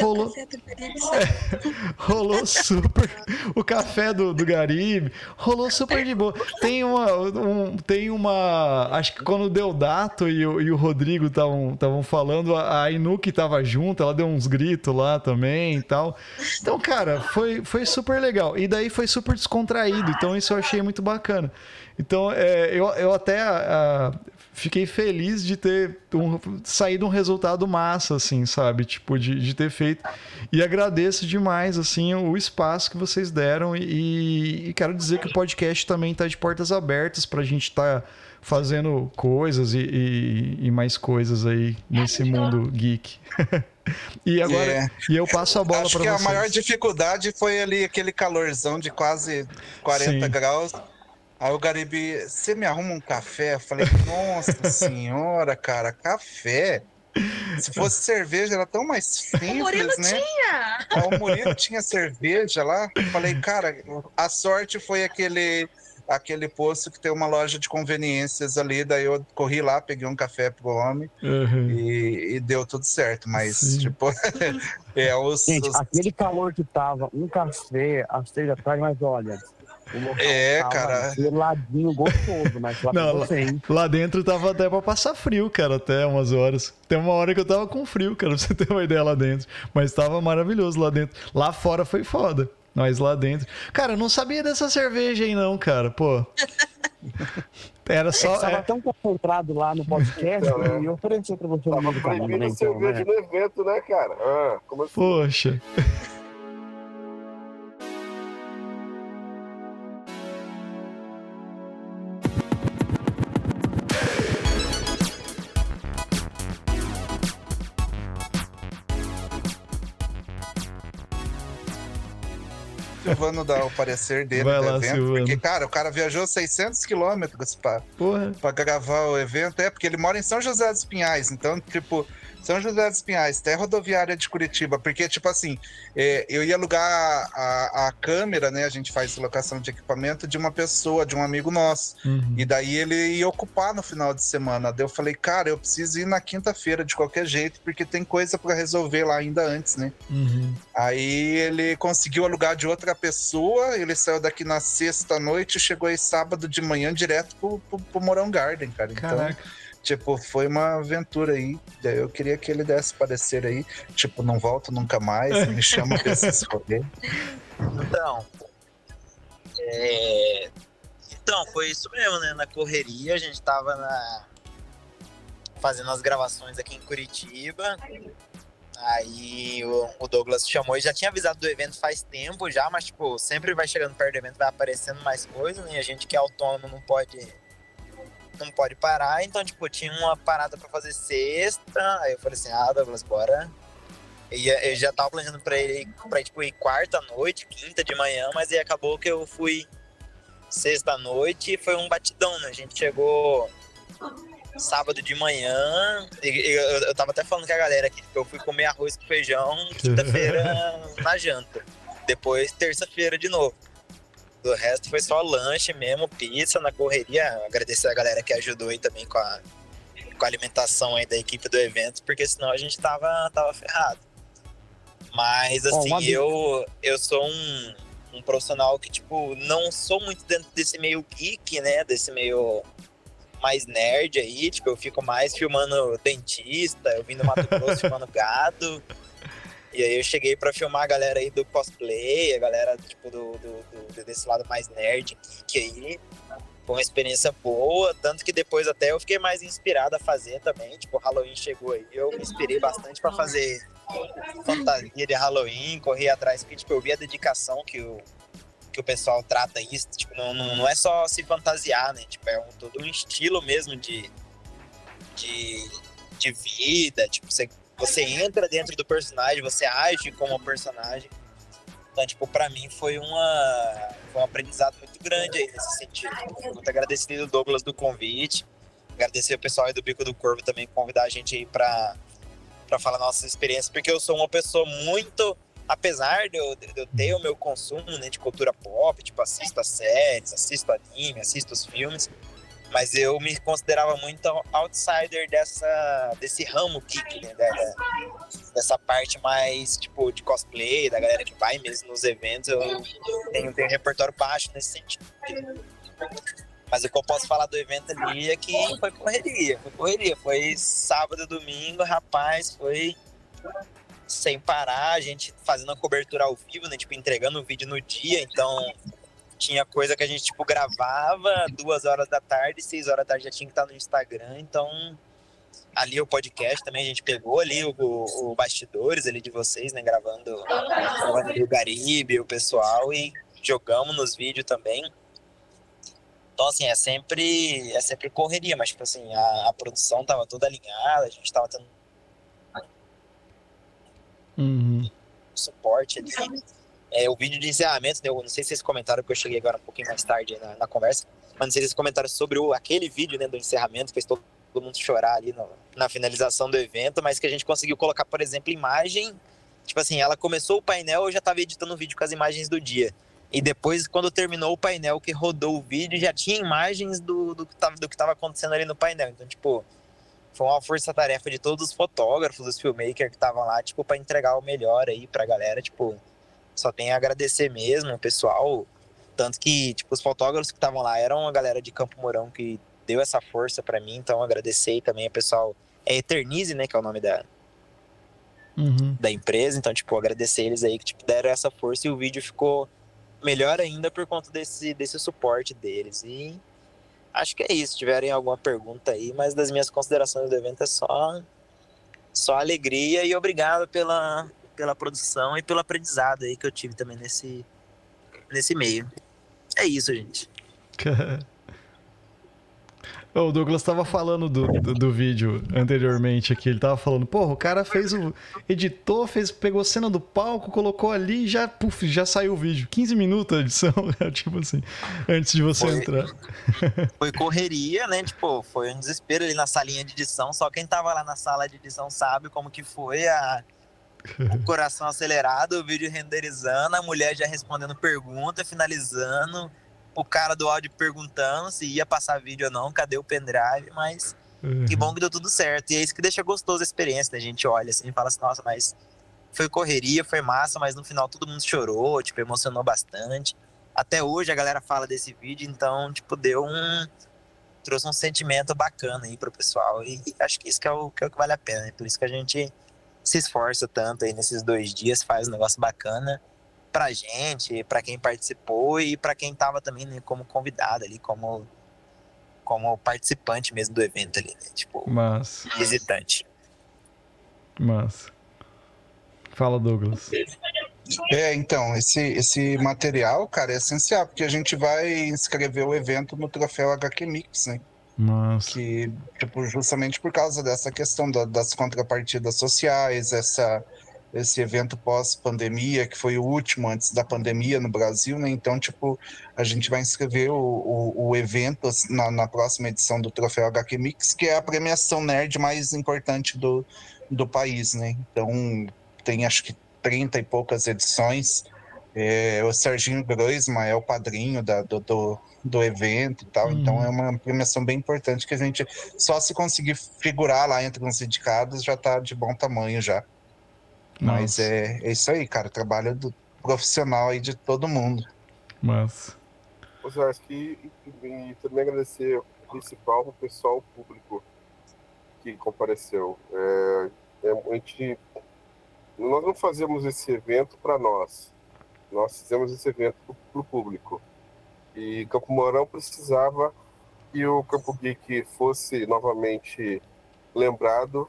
rolou, rolou super. O café do, do Garibe rolou super de boa. Tem uma. um- tem uma. Acho que quando o Deodato e o, e o Rodrigo estavam falando, a, a Inuki tava junto, ela deu uns gritos lá também e tal. Então, cara, foi, foi super legal. E daí foi super descontraído. Então, isso eu achei muito bacana. Então, é, eu, eu até ah, fiquei feliz de ter um, saído um resultado massa, assim, sabe? Tipo, de, de ter feito. E agradeço demais, assim, o espaço que vocês deram. E, e quero dizer que o podcast também está de portas abertas para a gente estar fazendo coisas e, e- e mais coisas aí nesse mundo geek. e agora, É. e eu passo a bola Acho para que vocês. a maior dificuldade foi ali aquele calorzão de quase 40 Sim. graus. Aí o Garibe, você me arruma um café? Eu falei, nossa senhora, cara, café? Se fosse cerveja, era tão mais Murilo simples, né? tinha! Aí o Murilo tinha cerveja lá. Eu Falei, cara, a sorte foi aquele aquele posto que tem uma loja de conveniências ali. Daí eu corri lá, peguei um café pro homem Uhum. e, e deu tudo certo. Mas, Sim. tipo, é os, Gente, os- aquele calor que tava, um café às três da tarde, mas olha, o É, tava cara. geladinho, gostoso, mas lá Não, lá-? Lá dentro tava até pra passar frio, cara, até umas horas. Tem uma hora que eu tava com frio, cara, pra você ter uma ideia lá dentro. Mas tava maravilhoso lá dentro. Lá fora foi foda. Mas lá dentro. Cara, eu não sabia dessa cerveja aí, não, cara. Pô. Era só. Tava é, tão concentrado lá no podcast Então, né? e eu ofereci pra você Tava meio do caminho, né? proibido Então, cerveja né? no evento, né, cara? Ah, como assim? Poxa. Silvano dar o parecer dele Vai do lá, evento. Silvano. Porque, cara, o cara viajou 600 quilômetros pra, Porra. pra gravar o evento. É, porque ele mora em São José dos Pinhais. Então, tipo, São José dos Pinhais, até rodoviária de Curitiba. Porque, tipo assim, é, eu ia alugar a, a câmera, né? A gente faz locação de equipamento de uma pessoa, de um amigo nosso. Uhum. E daí ele ia ocupar no final de semana. Daí eu falei, cara, eu preciso ir na quinta-feira de qualquer jeito, porque tem coisa pra resolver lá ainda antes, né? Uhum. Aí ele conseguiu alugar de outra pessoa, ele saiu daqui na sexta noite e chegou aí sábado de manhã direto pro, pro, pro Morão Garden, cara. Então, Caraca. Tipo, foi uma aventura aí. Daí eu queria que ele desse parecer aí. Tipo, não volto nunca mais, me chama pra esses rolês. Então. é, Então, foi isso mesmo, né? Na correria, a gente tava na... fazendo as gravações aqui em Curitiba. Aí o, o Douglas chamou e já tinha avisado do evento faz tempo já, mas tipo, sempre vai chegando perto do evento, vai aparecendo mais coisas, né? E a gente que é autônomo não pode não pode parar, então tipo, tinha uma parada pra fazer sexta, aí eu falei assim, ah, Douglas, bora. E eu já tava planejando pra ele pra tipo, ir quarta noite, quinta de manhã, mas aí acabou que eu fui sexta noite e foi um batidão, né? A gente chegou sábado de manhã. Eu, eu tava até falando com a galera aqui que eu fui comer arroz com feijão quinta-feira na janta. Depois, terça-feira de novo. Do resto foi só lanche mesmo, pizza na correria. Agradecer a galera que ajudou aí também com a, com a alimentação aí da equipe do evento, porque senão a gente tava, tava ferrado. Mas, assim, eu, eu sou um, um profissional que, tipo, não sou muito dentro desse meio geek, né? Desse meio mais nerd aí. Tipo, eu fico mais filmando dentista, eu vim do Mato Grosso filmando gado. E aí eu cheguei para filmar a galera aí do cosplay, a galera, tipo, do, do, do, desse lado mais nerd, geek aí. Foi uma experiência boa, tanto que depois até eu fiquei mais inspirado a fazer também. Tipo, Halloween chegou aí, eu me inspirei bastante para fazer fantasia de Halloween, corri atrás, porque tipo, eu vi a dedicação que o, que o pessoal trata isso. Tipo, não, não, não é só se fantasiar, né? Tipo, é um, todo um estilo mesmo de, de, de vida. Tipo, você, você entra dentro do personagem, você age como personagem. Então, tipo, pra mim foi, uma, foi um aprendizado muito grande aí nesse sentido. Muito agradecido Douglas do convite. Agradecer o pessoal aí do Bico do Corvo também convidar a gente aí pra, pra falar nossas experiências, porque eu sou uma pessoa muito. Apesar de eu, de eu ter o meu consumo né, de cultura pop, tipo, assisto as séries, assisto anime, assisto os filmes, mas eu me considerava muito outsider dessa, desse ramo geek, né? dessa parte mais, tipo, de cosplay, da galera que vai mesmo nos eventos. Eu tenho, tenho um repertório baixo nesse sentido. Mas o que eu posso falar do evento ali é que foi correria, foi correria. Foi sábado, domingo, rapaz, foi sem parar, a gente fazendo a cobertura ao vivo, né? Tipo, entregando o vídeo no dia, então tinha coisa que a gente, tipo, gravava duas horas da tarde, seis horas da tarde já tinha que estar no Instagram, então ali o podcast também a gente pegou ali o, o, o bastidores ali de vocês, né, gravando, gravando o Garibe, o pessoal e jogamos nos vídeos também. Então, assim, é sempre, é sempre correria, mas, tipo assim, a, a produção tava toda alinhada, a gente tava tendo uhum. suporte ali é, o vídeo de encerramento, né, eu não sei se vocês comentaram, porque eu cheguei agora um pouquinho mais tarde na, na conversa, mas não sei se vocês comentaram sobre o, aquele vídeo né, do encerramento, fez todo, mundo chorar ali no, na finalização do evento, mas que a gente conseguiu colocar, por exemplo, imagem. Tipo assim, ela começou o painel, eu já estava editando o vídeo com as imagens do dia. E depois, quando terminou o painel que rodou o vídeo, já tinha imagens do, do, que, estava acontecendo ali no painel. Então, tipo, foi uma força-tarefa de todos os fotógrafos, os filmmakers que estavam lá, tipo, para entregar o melhor aí pra galera, tipo, só tem a agradecer mesmo, o pessoal. Tanto que, tipo, os fotógrafos que estavam lá eram a galera de Campo Mourão que deu essa força para mim, então agradecer também o pessoal. É Eternize, né, que é o nome da, uhum. da empresa, então, tipo, agradecer eles aí que tipo, deram essa força e o vídeo ficou melhor ainda por conta desse, desse suporte deles. E acho que é isso. Se tiverem alguma pergunta aí, mas das minhas considerações do evento é só, só alegria e obrigado pela, pela produção e pelo aprendizado aí que eu tive também nesse, nesse meio. É isso, gente. O Douglas estava falando do, do, do, vídeo anteriormente aqui. Ele estava falando, porra, o cara fez o. editou, fez, pegou a cena do palco, colocou ali e já, puf, já saiu o vídeo. 15 minutos a edição, tipo assim, antes de você foi, entrar. Foi correria, né? Tipo, foi um desespero ali na salinha de edição. Só quem tava lá na sala de edição sabe como que foi a o coração acelerado, o vídeo renderizando, a mulher já respondendo pergunta, finalizando, o cara do áudio perguntando se ia passar vídeo ou não, cadê o pendrive, mas uhum. que bom que deu tudo certo. E é isso que deixa gostoso a experiência, né? A gente olha assim e fala assim, nossa, mas foi correria, foi massa, mas no final todo mundo chorou, tipo, emocionou bastante. Até hoje a galera fala desse vídeo, então, tipo, deu um. trouxe um sentimento bacana aí pro pessoal. E acho que isso que é o que, é o que vale a pena. Né? Por isso que a gente se esforça tanto aí nesses dois dias, faz um negócio bacana pra gente, pra quem participou e pra quem tava também né, como convidado ali, como, como participante mesmo do evento ali, né? Tipo, Mas... visitante. Mas. Fala, Douglas. É, então, esse, esse material, cara, é essencial, porque a gente vai inscrever o evento no troféu HQ Mix, né? Nossa. Que, tipo, justamente por causa dessa questão da, das contrapartidas sociais, essa, esse evento pós-pandemia, que foi o último antes da pandemia no Brasil, né? Então, tipo, a gente vai inscrever o, o, o evento na, na, próxima edição do Troféu HQ Mix, que é a premiação nerd mais importante do, do país, né? Então, tem acho que 30 e poucas edições. É, o Serginho Groisman é o padrinho da, do, do do evento e tal. Uhum. Então é uma premiação bem importante que a gente só se conseguir figurar lá entre os indicados já está de bom tamanho já. Mas Nossa. é, é isso aí, cara. Trabalho do profissional aí de todo mundo. Massa. Ô, Zarski, e, e também agradecer o principal o pessoal o público que compareceu. É, é, a gente, nós não fazemos esse evento para nós, nós fizemos esse evento para o público. E Campo Mourão precisava que o Campo Geek fosse novamente lembrado.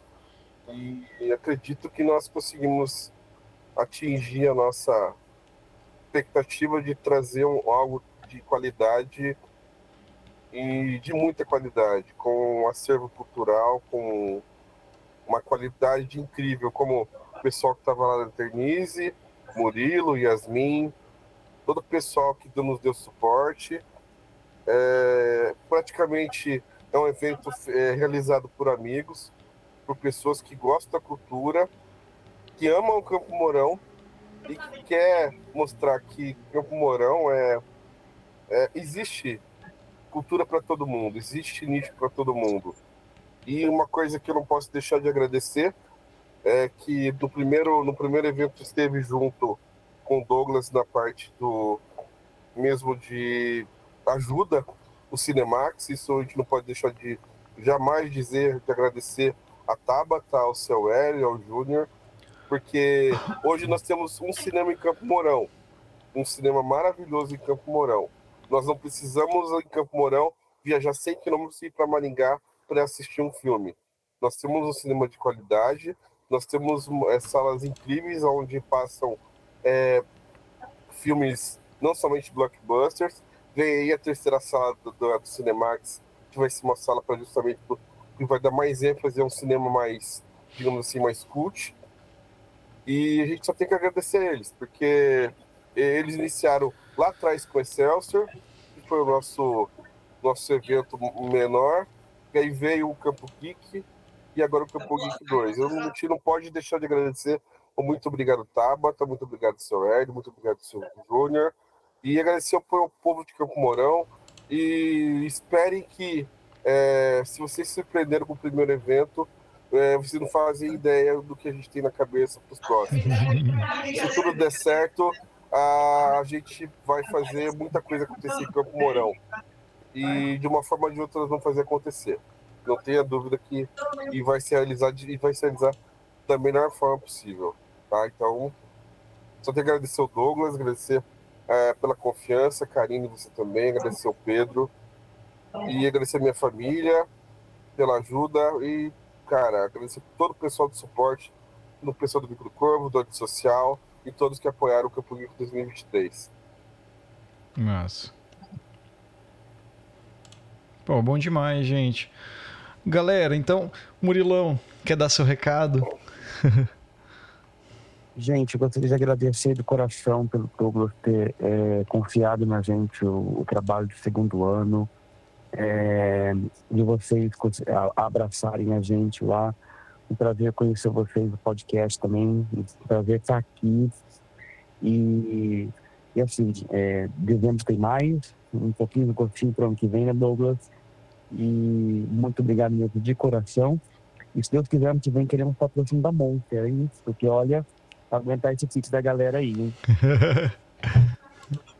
E, acredito que nós conseguimos atingir a nossa expectativa de trazer um, algo de qualidade e de muita qualidade, com um acervo cultural, com uma qualidade incrível, como o pessoal que estava lá na Eternise, Murilo, Yasmin, todo o pessoal que nos deu suporte. É, praticamente é um evento é, realizado por amigos, por pessoas que gostam da cultura, que amam o Campo Mourão e que quer mostrar que Campo Mourão é, é existe cultura para todo mundo, existe nicho para todo mundo. E uma coisa que eu não posso deixar de agradecer é que no primeiro no primeiro evento esteve junto com o Douglas na parte do mesmo de ajuda o Cinemax, isso a gente não pode deixar de jamais dizer, de agradecer a Tabata, ao Hélio, ao Júnior, porque hoje nós temos um cinema em Campo Mourão, um cinema maravilhoso em Campo Mourão. Nós não precisamos em Campo Mourão viajar 100 quilômetros e ir para Maringá para assistir um filme. Nós temos um cinema de qualidade, nós temos é, salas incríveis onde passam é, filmes não somente blockbusters. Aí a terceira sala do, do, do Cinemax, que vai ser uma sala para justamente que vai dar mais ênfase a um cinema mais, digamos assim, mais cult. E a gente só tem que agradecer a eles, porque eles iniciaram lá atrás com o Excelsior, que foi o nosso, nosso evento menor, e aí veio o Campo Geek e agora o Campo Geek 2. Eu, a gente não pode deixar de agradecer. Muito obrigado, Tabata, muito obrigado, seu Ed, muito obrigado, seu Júnior, e agradecer ao povo de Campo Mourão. E esperem que, é, se vocês se surpreenderam com o primeiro evento, é, vocês não fazem ideia do que a gente tem na cabeça para os próximos. Se tudo der certo, a gente vai fazer muita coisa acontecer em Campo Mourão. E de uma forma ou de outra nós vamos fazer acontecer. Não tenha dúvida que e vai se realizar e vai se realizar da melhor forma possível. Tá? Então, só tenho que agradecer o Douglas, agradecer é, pela confiança, Karine, você também, agradecer o Pedro e agradecer a minha família pela ajuda e, cara, agradecer todo o pessoal do suporte, no pessoal do Bico do Corvo, do Social e todos que apoiaram o Campo Geek 2023. Nossa. Pô, bom demais, gente. Galera, então, Murilão, quer dar seu recado? Gente, eu gostaria de agradecer de coração pelo Douglas ter é, confiado na gente o, o, trabalho de segundo ano, é, de vocês abraçarem a gente lá. Um prazer conhecer vocês no podcast também, um prazer estar aqui. E, e assim, é, dezembro tem mais, um pouquinho do gostinho para o ano que vem, né, Douglas? E muito obrigado mesmo de coração. E se Deus quiser, ano que vem queremos patrocínio da Monster, hein? Porque olha, aguentar esse kit da galera aí, hein?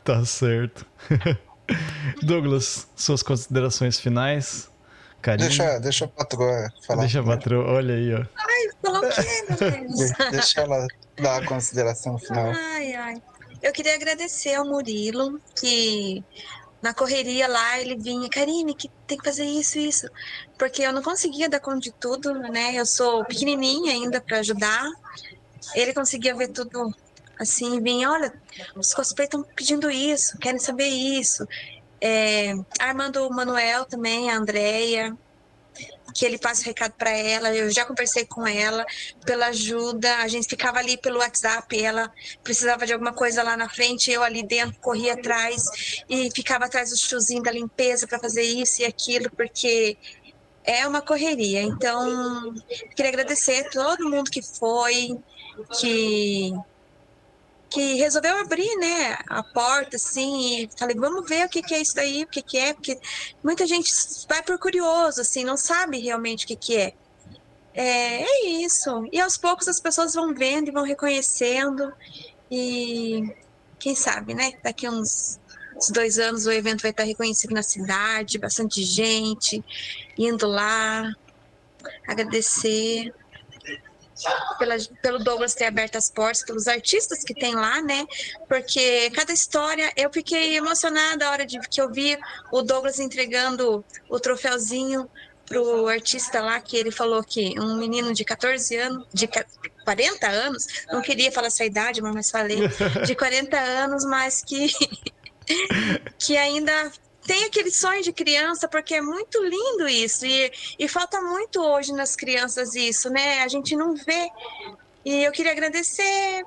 tá certo. Douglas, suas considerações finais? Carinho? Deixa, deixa a patroa falar. Deixa a patroa, olha aí, ó. Ai, falou o quê, meu Deus? Deixa ela dar a consideração final. Ai, ai. Eu queria agradecer ao Murilo, que na correria lá ele vinha, Karine, que tem que fazer isso, isso. Porque eu não conseguia dar conta de tudo, né? Eu sou pequenininha ainda para ajudar. Ele conseguia ver tudo assim, vinha, olha, os cosplay estão pedindo isso, querem saber isso. É, Armando Manuel também, a Andrea, que ele passa o recado para ela. Eu já conversei com ela pela ajuda. A gente ficava ali pelo WhatsApp. Ela precisava de alguma coisa lá na frente, eu ali dentro corria atrás e ficava atrás do tiozinho da limpeza para fazer isso e aquilo, porque é uma correria. Então, queria agradecer a todo mundo que foi, que que resolveu abrir, né, a porta, assim, e falei, vamos ver o que, que é isso daí, o que, que é, porque muita gente vai por curioso, assim, não sabe realmente o que, que é. é, é isso. E aos poucos as pessoas vão vendo e vão reconhecendo. E quem sabe, né? Daqui uns, uns dois anos o evento vai estar reconhecido na cidade, bastante gente indo lá agradecer pela, pelo Douglas ter aberto as portas, pelos artistas que tem lá, né? Porque cada história, eu fiquei emocionada a hora de que eu vi o Douglas entregando o troféuzinho pro artista lá que ele falou que um menino de 14 anos, de 40 anos, não queria falar essa idade, mas falei, de 40 anos, mas que que ainda tem aquele sonho de criança, porque é muito lindo isso, e, e falta muito hoje nas crianças isso, né? A gente não vê. E eu queria agradecer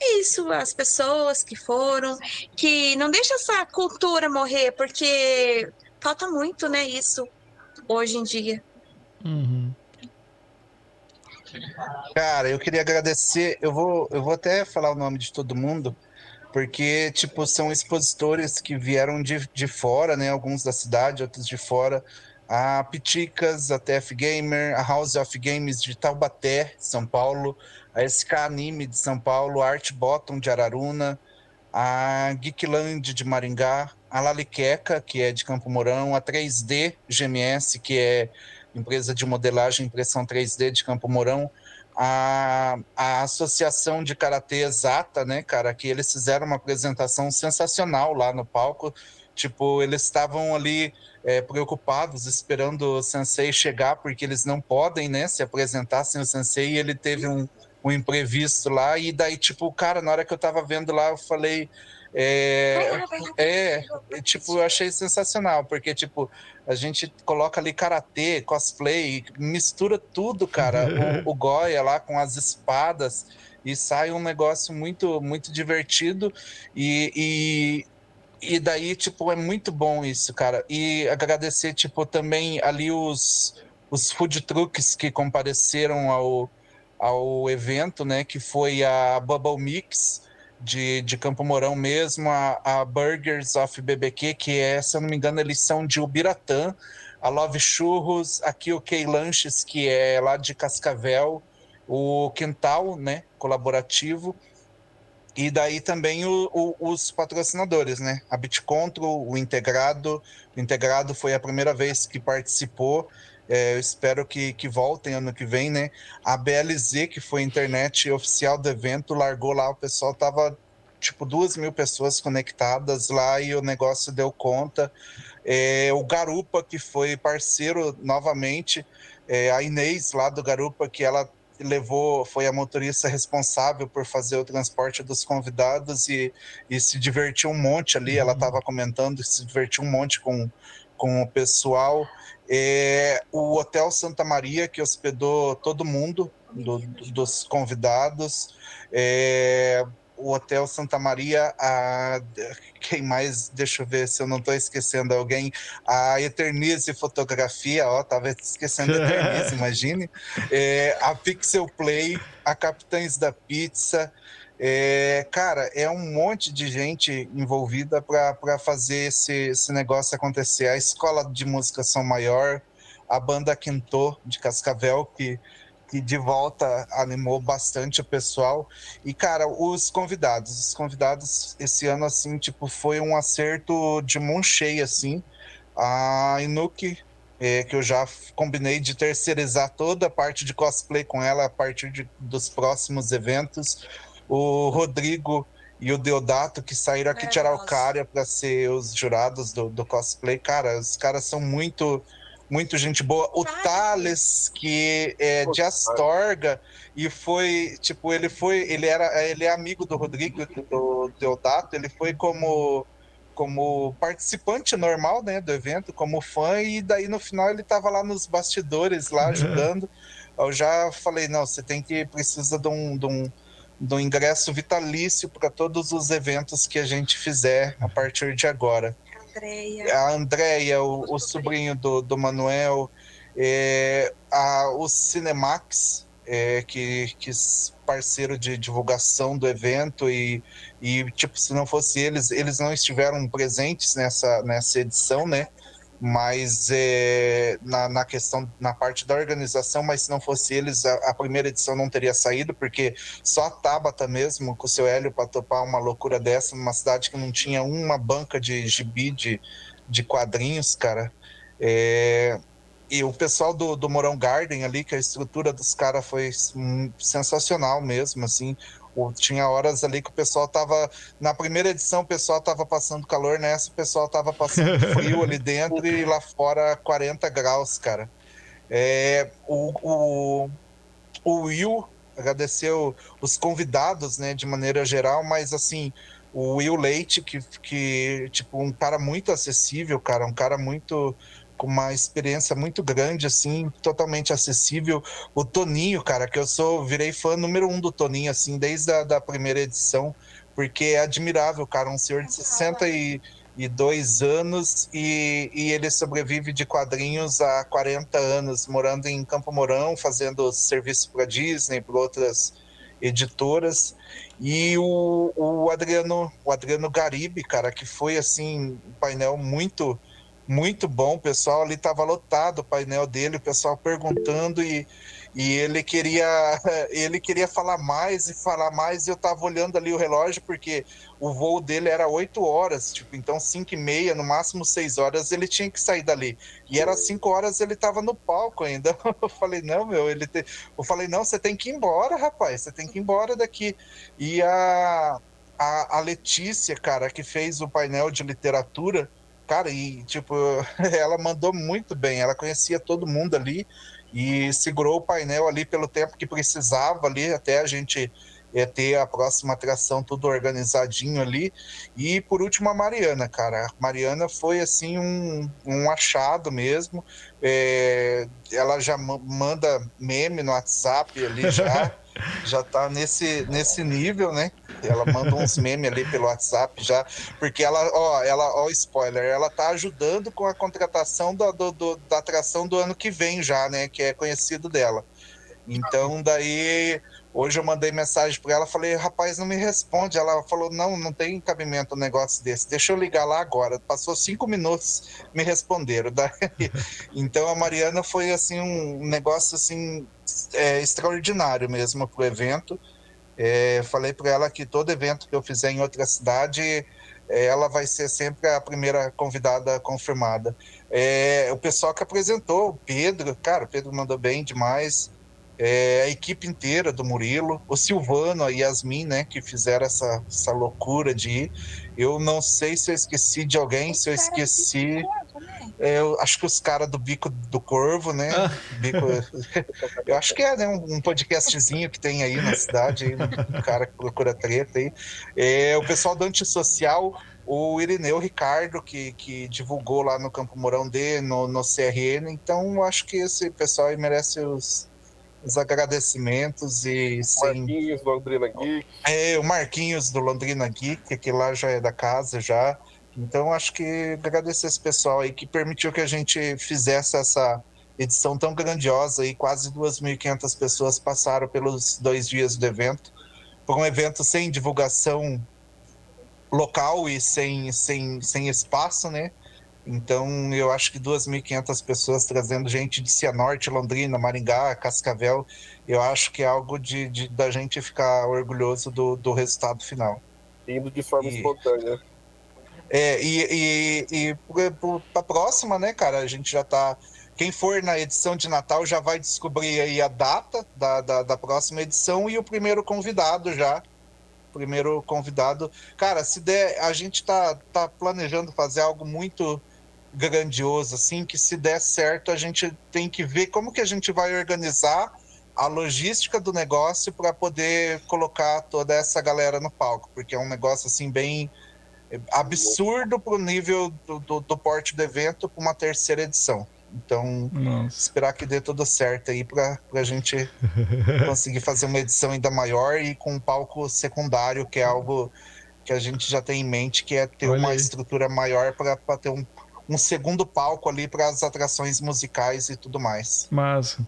isso, as pessoas que foram, que não deixa essa cultura morrer, porque falta muito, né, isso hoje em dia. Uhum. Cara, eu queria agradecer. Eu vou, eu vou até falar o nome de todo mundo, porque, tipo, são expositores que vieram de, de fora, né? Alguns da cidade, outros de fora. A Piticas, a TF Gamer, a House of Games de Taubaté, São Paulo, a SK Anime de São Paulo, a Art Bottom de Araruna, a Geekland de Maringá, a Laliqueca, que é de Campo Mourão, a 3D GMS, que é empresa de modelagem e impressão 3D de Campo Mourão, a, a Associação de Karatê Exata, né, cara, que eles fizeram uma apresentação sensacional lá no palco. Tipo, eles estavam ali é, preocupados, esperando o sensei chegar, porque eles não podem, né, se apresentar sem o sensei, e ele teve um, um imprevisto lá, e daí, tipo, cara, na hora que eu tava vendo lá, eu falei, é, é, tipo, eu achei sensacional, porque, tipo, a gente coloca ali karatê, cosplay, mistura tudo, cara. o, o Goya lá com as espadas e sai um negócio muito, muito divertido e, e, e daí, tipo, é muito bom isso, cara. E agradecer, tipo, também ali os, os food trucks que compareceram ao, ao evento, né, que foi a Bubble Mix, de, de Campo Mourão mesmo, a, a Burgers of BBQ, que é, se eu não me engano, eles são de Ubiratã, a Love Churros, aqui o Key Lanches, que é lá de Cascavel, o Quintal, né, colaborativo, e daí também o, o, os patrocinadores, né, a BitControl, o Integrado, o Integrado foi a primeira vez que participou, é, eu espero que, que voltem ano que vem, né? A BLZ, que foi a internet oficial do evento, largou lá, o pessoal tava tipo duas mil pessoas conectadas lá e o negócio deu conta. É, o Garupa, que foi parceiro novamente, é, a Inês lá do Garupa, que ela levou, foi a motorista responsável por fazer o transporte dos convidados e, e se divertiu um monte ali. Uhum. Ela estava comentando, se divertiu um monte com, com o pessoal. É, o Hotel Santa Maria, que hospedou todo mundo, do, dos convidados. É, o Hotel Santa Maria, a, quem mais, deixa eu ver se eu não estou esquecendo alguém, a Eternize Fotografia, ó, tava esquecendo a Eternize, imagine, é, a Pixel Play, a Capitães da Pizza, é, cara, é um monte de gente envolvida para fazer esse, esse negócio acontecer. A escola de música São Maior, a banda Quinto de Cascavel, que, que de volta animou bastante o pessoal. E, cara, os convidados, os convidados esse ano, assim, tipo, foi um acerto de mão cheia, assim. A Inuki, é, que eu já combinei de terceirizar toda a parte de cosplay com ela a partir de, dos próximos eventos o Rodrigo e o Deodato, que saíram aqui de Araucária para ser os jurados do, do, cosplay. Cara, os caras são muito, muito gente boa. O Thales, que é de Astorga, e foi, tipo, ele foi, ele era, ele é amigo do Rodrigo, do Deodato, ele foi como como participante normal, né, do evento, como fã, e daí no final ele tava lá nos bastidores, lá ajudando. Eu já falei, não, você tem que, precisa de um, de um do ingresso vitalício para todos os eventos que a gente fizer a partir de agora. Andréia. A Andréia, o, o sobrinho do, do Manuel, é, a, o Cinemax, é, que, que parceiro de divulgação do evento e, e tipo se não fosse eles eles não estiveram presentes nessa nessa edição né mas é, na, na, questão, na parte da organização, mas se não fosse eles, a, a, primeira edição não teria saído, porque só a Tabata mesmo, com o seu Hélio, para topar uma loucura dessa, numa cidade que não tinha uma banca de gibi de, de quadrinhos, cara. É, e o pessoal do, do Morão Garden ali, que a estrutura dos caras foi sensacional mesmo, assim. Tinha horas ali que o pessoal tava. Na primeira edição, o pessoal tava passando calor, nessa o pessoal tava passando frio ali dentro e lá fora 40 graus, cara. É, o, o, o Will agradeceu os convidados, né, de maneira geral, mas assim, o Will Leite, que, que tipo, um cara muito acessível, cara, um cara muito com uma experiência muito grande, assim, totalmente acessível. O Toninho, cara, que eu sou, virei fã número um do Toninho, assim, desde a da primeira edição, porque é admirável, cara, um senhor de 62 anos e, e ele sobrevive de quadrinhos há 40 anos, morando em Campo Mourão, fazendo serviço para Disney, para outras editoras. E o, o Adriano, o Adriano Garibe, cara, que foi assim um painel muito muito bom. O pessoal ali estava lotado o painel dele, o pessoal perguntando e, e ele queria ele queria falar mais e falar mais. E eu estava olhando ali o relógio porque o voo dele era 8 horas, tipo, então 5 e meia, no máximo 6 horas ele tinha que sair dali. E era 5 horas ele estava no palco ainda. Eu falei, não, meu, ele te... eu falei, não, você tem que ir embora, rapaz, você tem que ir embora daqui. E a a, a Letícia, cara, que fez o painel de literatura, Cara, e tipo, ela mandou muito bem, ela conhecia todo mundo ali e segurou o painel ali pelo tempo que precisava ali até a gente é, ter a próxima atração tudo organizadinho ali. E por último a Mariana, cara. A Mariana foi assim um, um achado mesmo. É, ela já manda meme no WhatsApp ali já. já tá nesse, nesse nível, né? Ela manda uns memes ali pelo WhatsApp já, porque ela, ó, ela, ó, spoiler, ela tá ajudando com a contratação do, do, do, da atração do ano que vem já, né? Que é conhecido dela. Então, daí, hoje eu mandei mensagem para ela, falei, rapaz, não me responde. Ela falou, não, não tem cabimento um negócio desse, deixa eu ligar lá agora. Passou cinco minutos, me responderam. Daí, então, a Mariana foi, assim, um negócio, assim, é, extraordinário mesmo para o evento. É, falei para ela que todo evento que eu fizer em outra cidade, é, ela vai ser sempre a primeira convidada confirmada. É, o pessoal que apresentou, o Pedro, cara, o Pedro mandou bem demais é, a equipe inteira do Murilo, o Silvano, a Yasmin, né, que fizeram essa, essa loucura de ir. Eu não sei se eu esqueci de alguém, se eu esqueci. É, eu acho que os caras do Bico do Corvo, né? Ah. Bico, eu acho que é né, um, podcastzinho que tem aí na cidade, aí, um cara que procura treta aí. É, o pessoal do Antissocial, o Irineu Ricardo, que, que divulgou lá no Campo Mourão D, no, no CRN. Então, acho que esse pessoal aí merece os, os agradecimentos e sim. Marquinhos do Londrina Geek. É, o Marquinhos do Londrina Geek, que lá já é da casa já. Então acho que agradecer esse pessoal aí que permitiu que a gente fizesse essa edição tão grandiosa e quase 2.500 pessoas passaram pelos dois dias do evento. Foi um evento sem divulgação local e sem, sem, sem espaço, né? Então, eu acho que 2.500 pessoas trazendo gente de Cianorte, Londrina, Maringá, Cascavel, eu acho que é algo de, de da gente ficar orgulhoso do, do resultado final. Indo de forma e, espontânea. É, e, e, e para a próxima, né, cara, a gente já está quem for na edição de Natal já vai descobrir aí a data da, da, da, próxima edição e o primeiro convidado já. Primeiro convidado. Cara, se der, a gente tá, tá planejando fazer algo muito grandioso, assim, que se der certo, a gente tem que ver como que a gente vai organizar a logística do negócio para poder colocar toda essa galera no palco, porque é um negócio assim bem absurdo para o nível do, do, do, porte do evento para uma terceira edição. Então, Nossa. esperar que dê tudo certo aí para a gente conseguir fazer uma edição ainda maior e com um palco secundário, que é algo que a gente já tem em mente, que é ter Olha uma aí. estrutura maior para ter um, um segundo palco ali para as atrações musicais e tudo mais. Massa.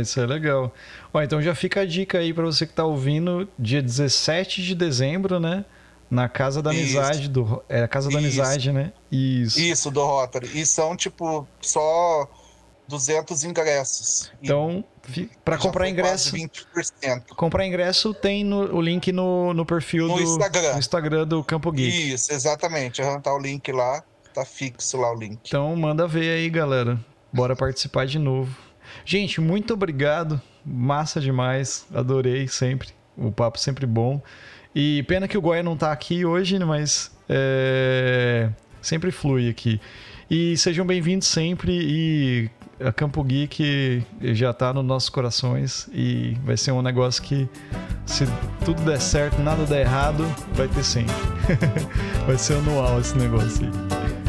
Isso é legal. Então já fica a dica aí para você que está ouvindo, dia 17 de dezembro, né? Na Casa da Isso. Amizade, do, é a Casa da Isso. Amizade, né? Isso. Isso, do Rotary. E são, tipo, só 200 ingressos. Então, para comprar ingresso, quase 20%. comprar ingresso tem no- o link no, no perfil No do Instagram. no Instagram do Campo Geek. Isso, exatamente. Tá o link lá. Tá fixo lá o link. Então manda ver aí, galera. Bora participar de novo. Gente, muito obrigado. Massa demais. Adorei sempre. O papo sempre bom. E pena que o Goya não tá aqui hoje, né, mas é, sempre flui aqui. E sejam bem-vindos sempre. E a Campo Geek já tá nos nossos corações. E vai ser um negócio que, se tudo der certo, nada der errado, vai ter sempre. vai ser anual esse negócio aí.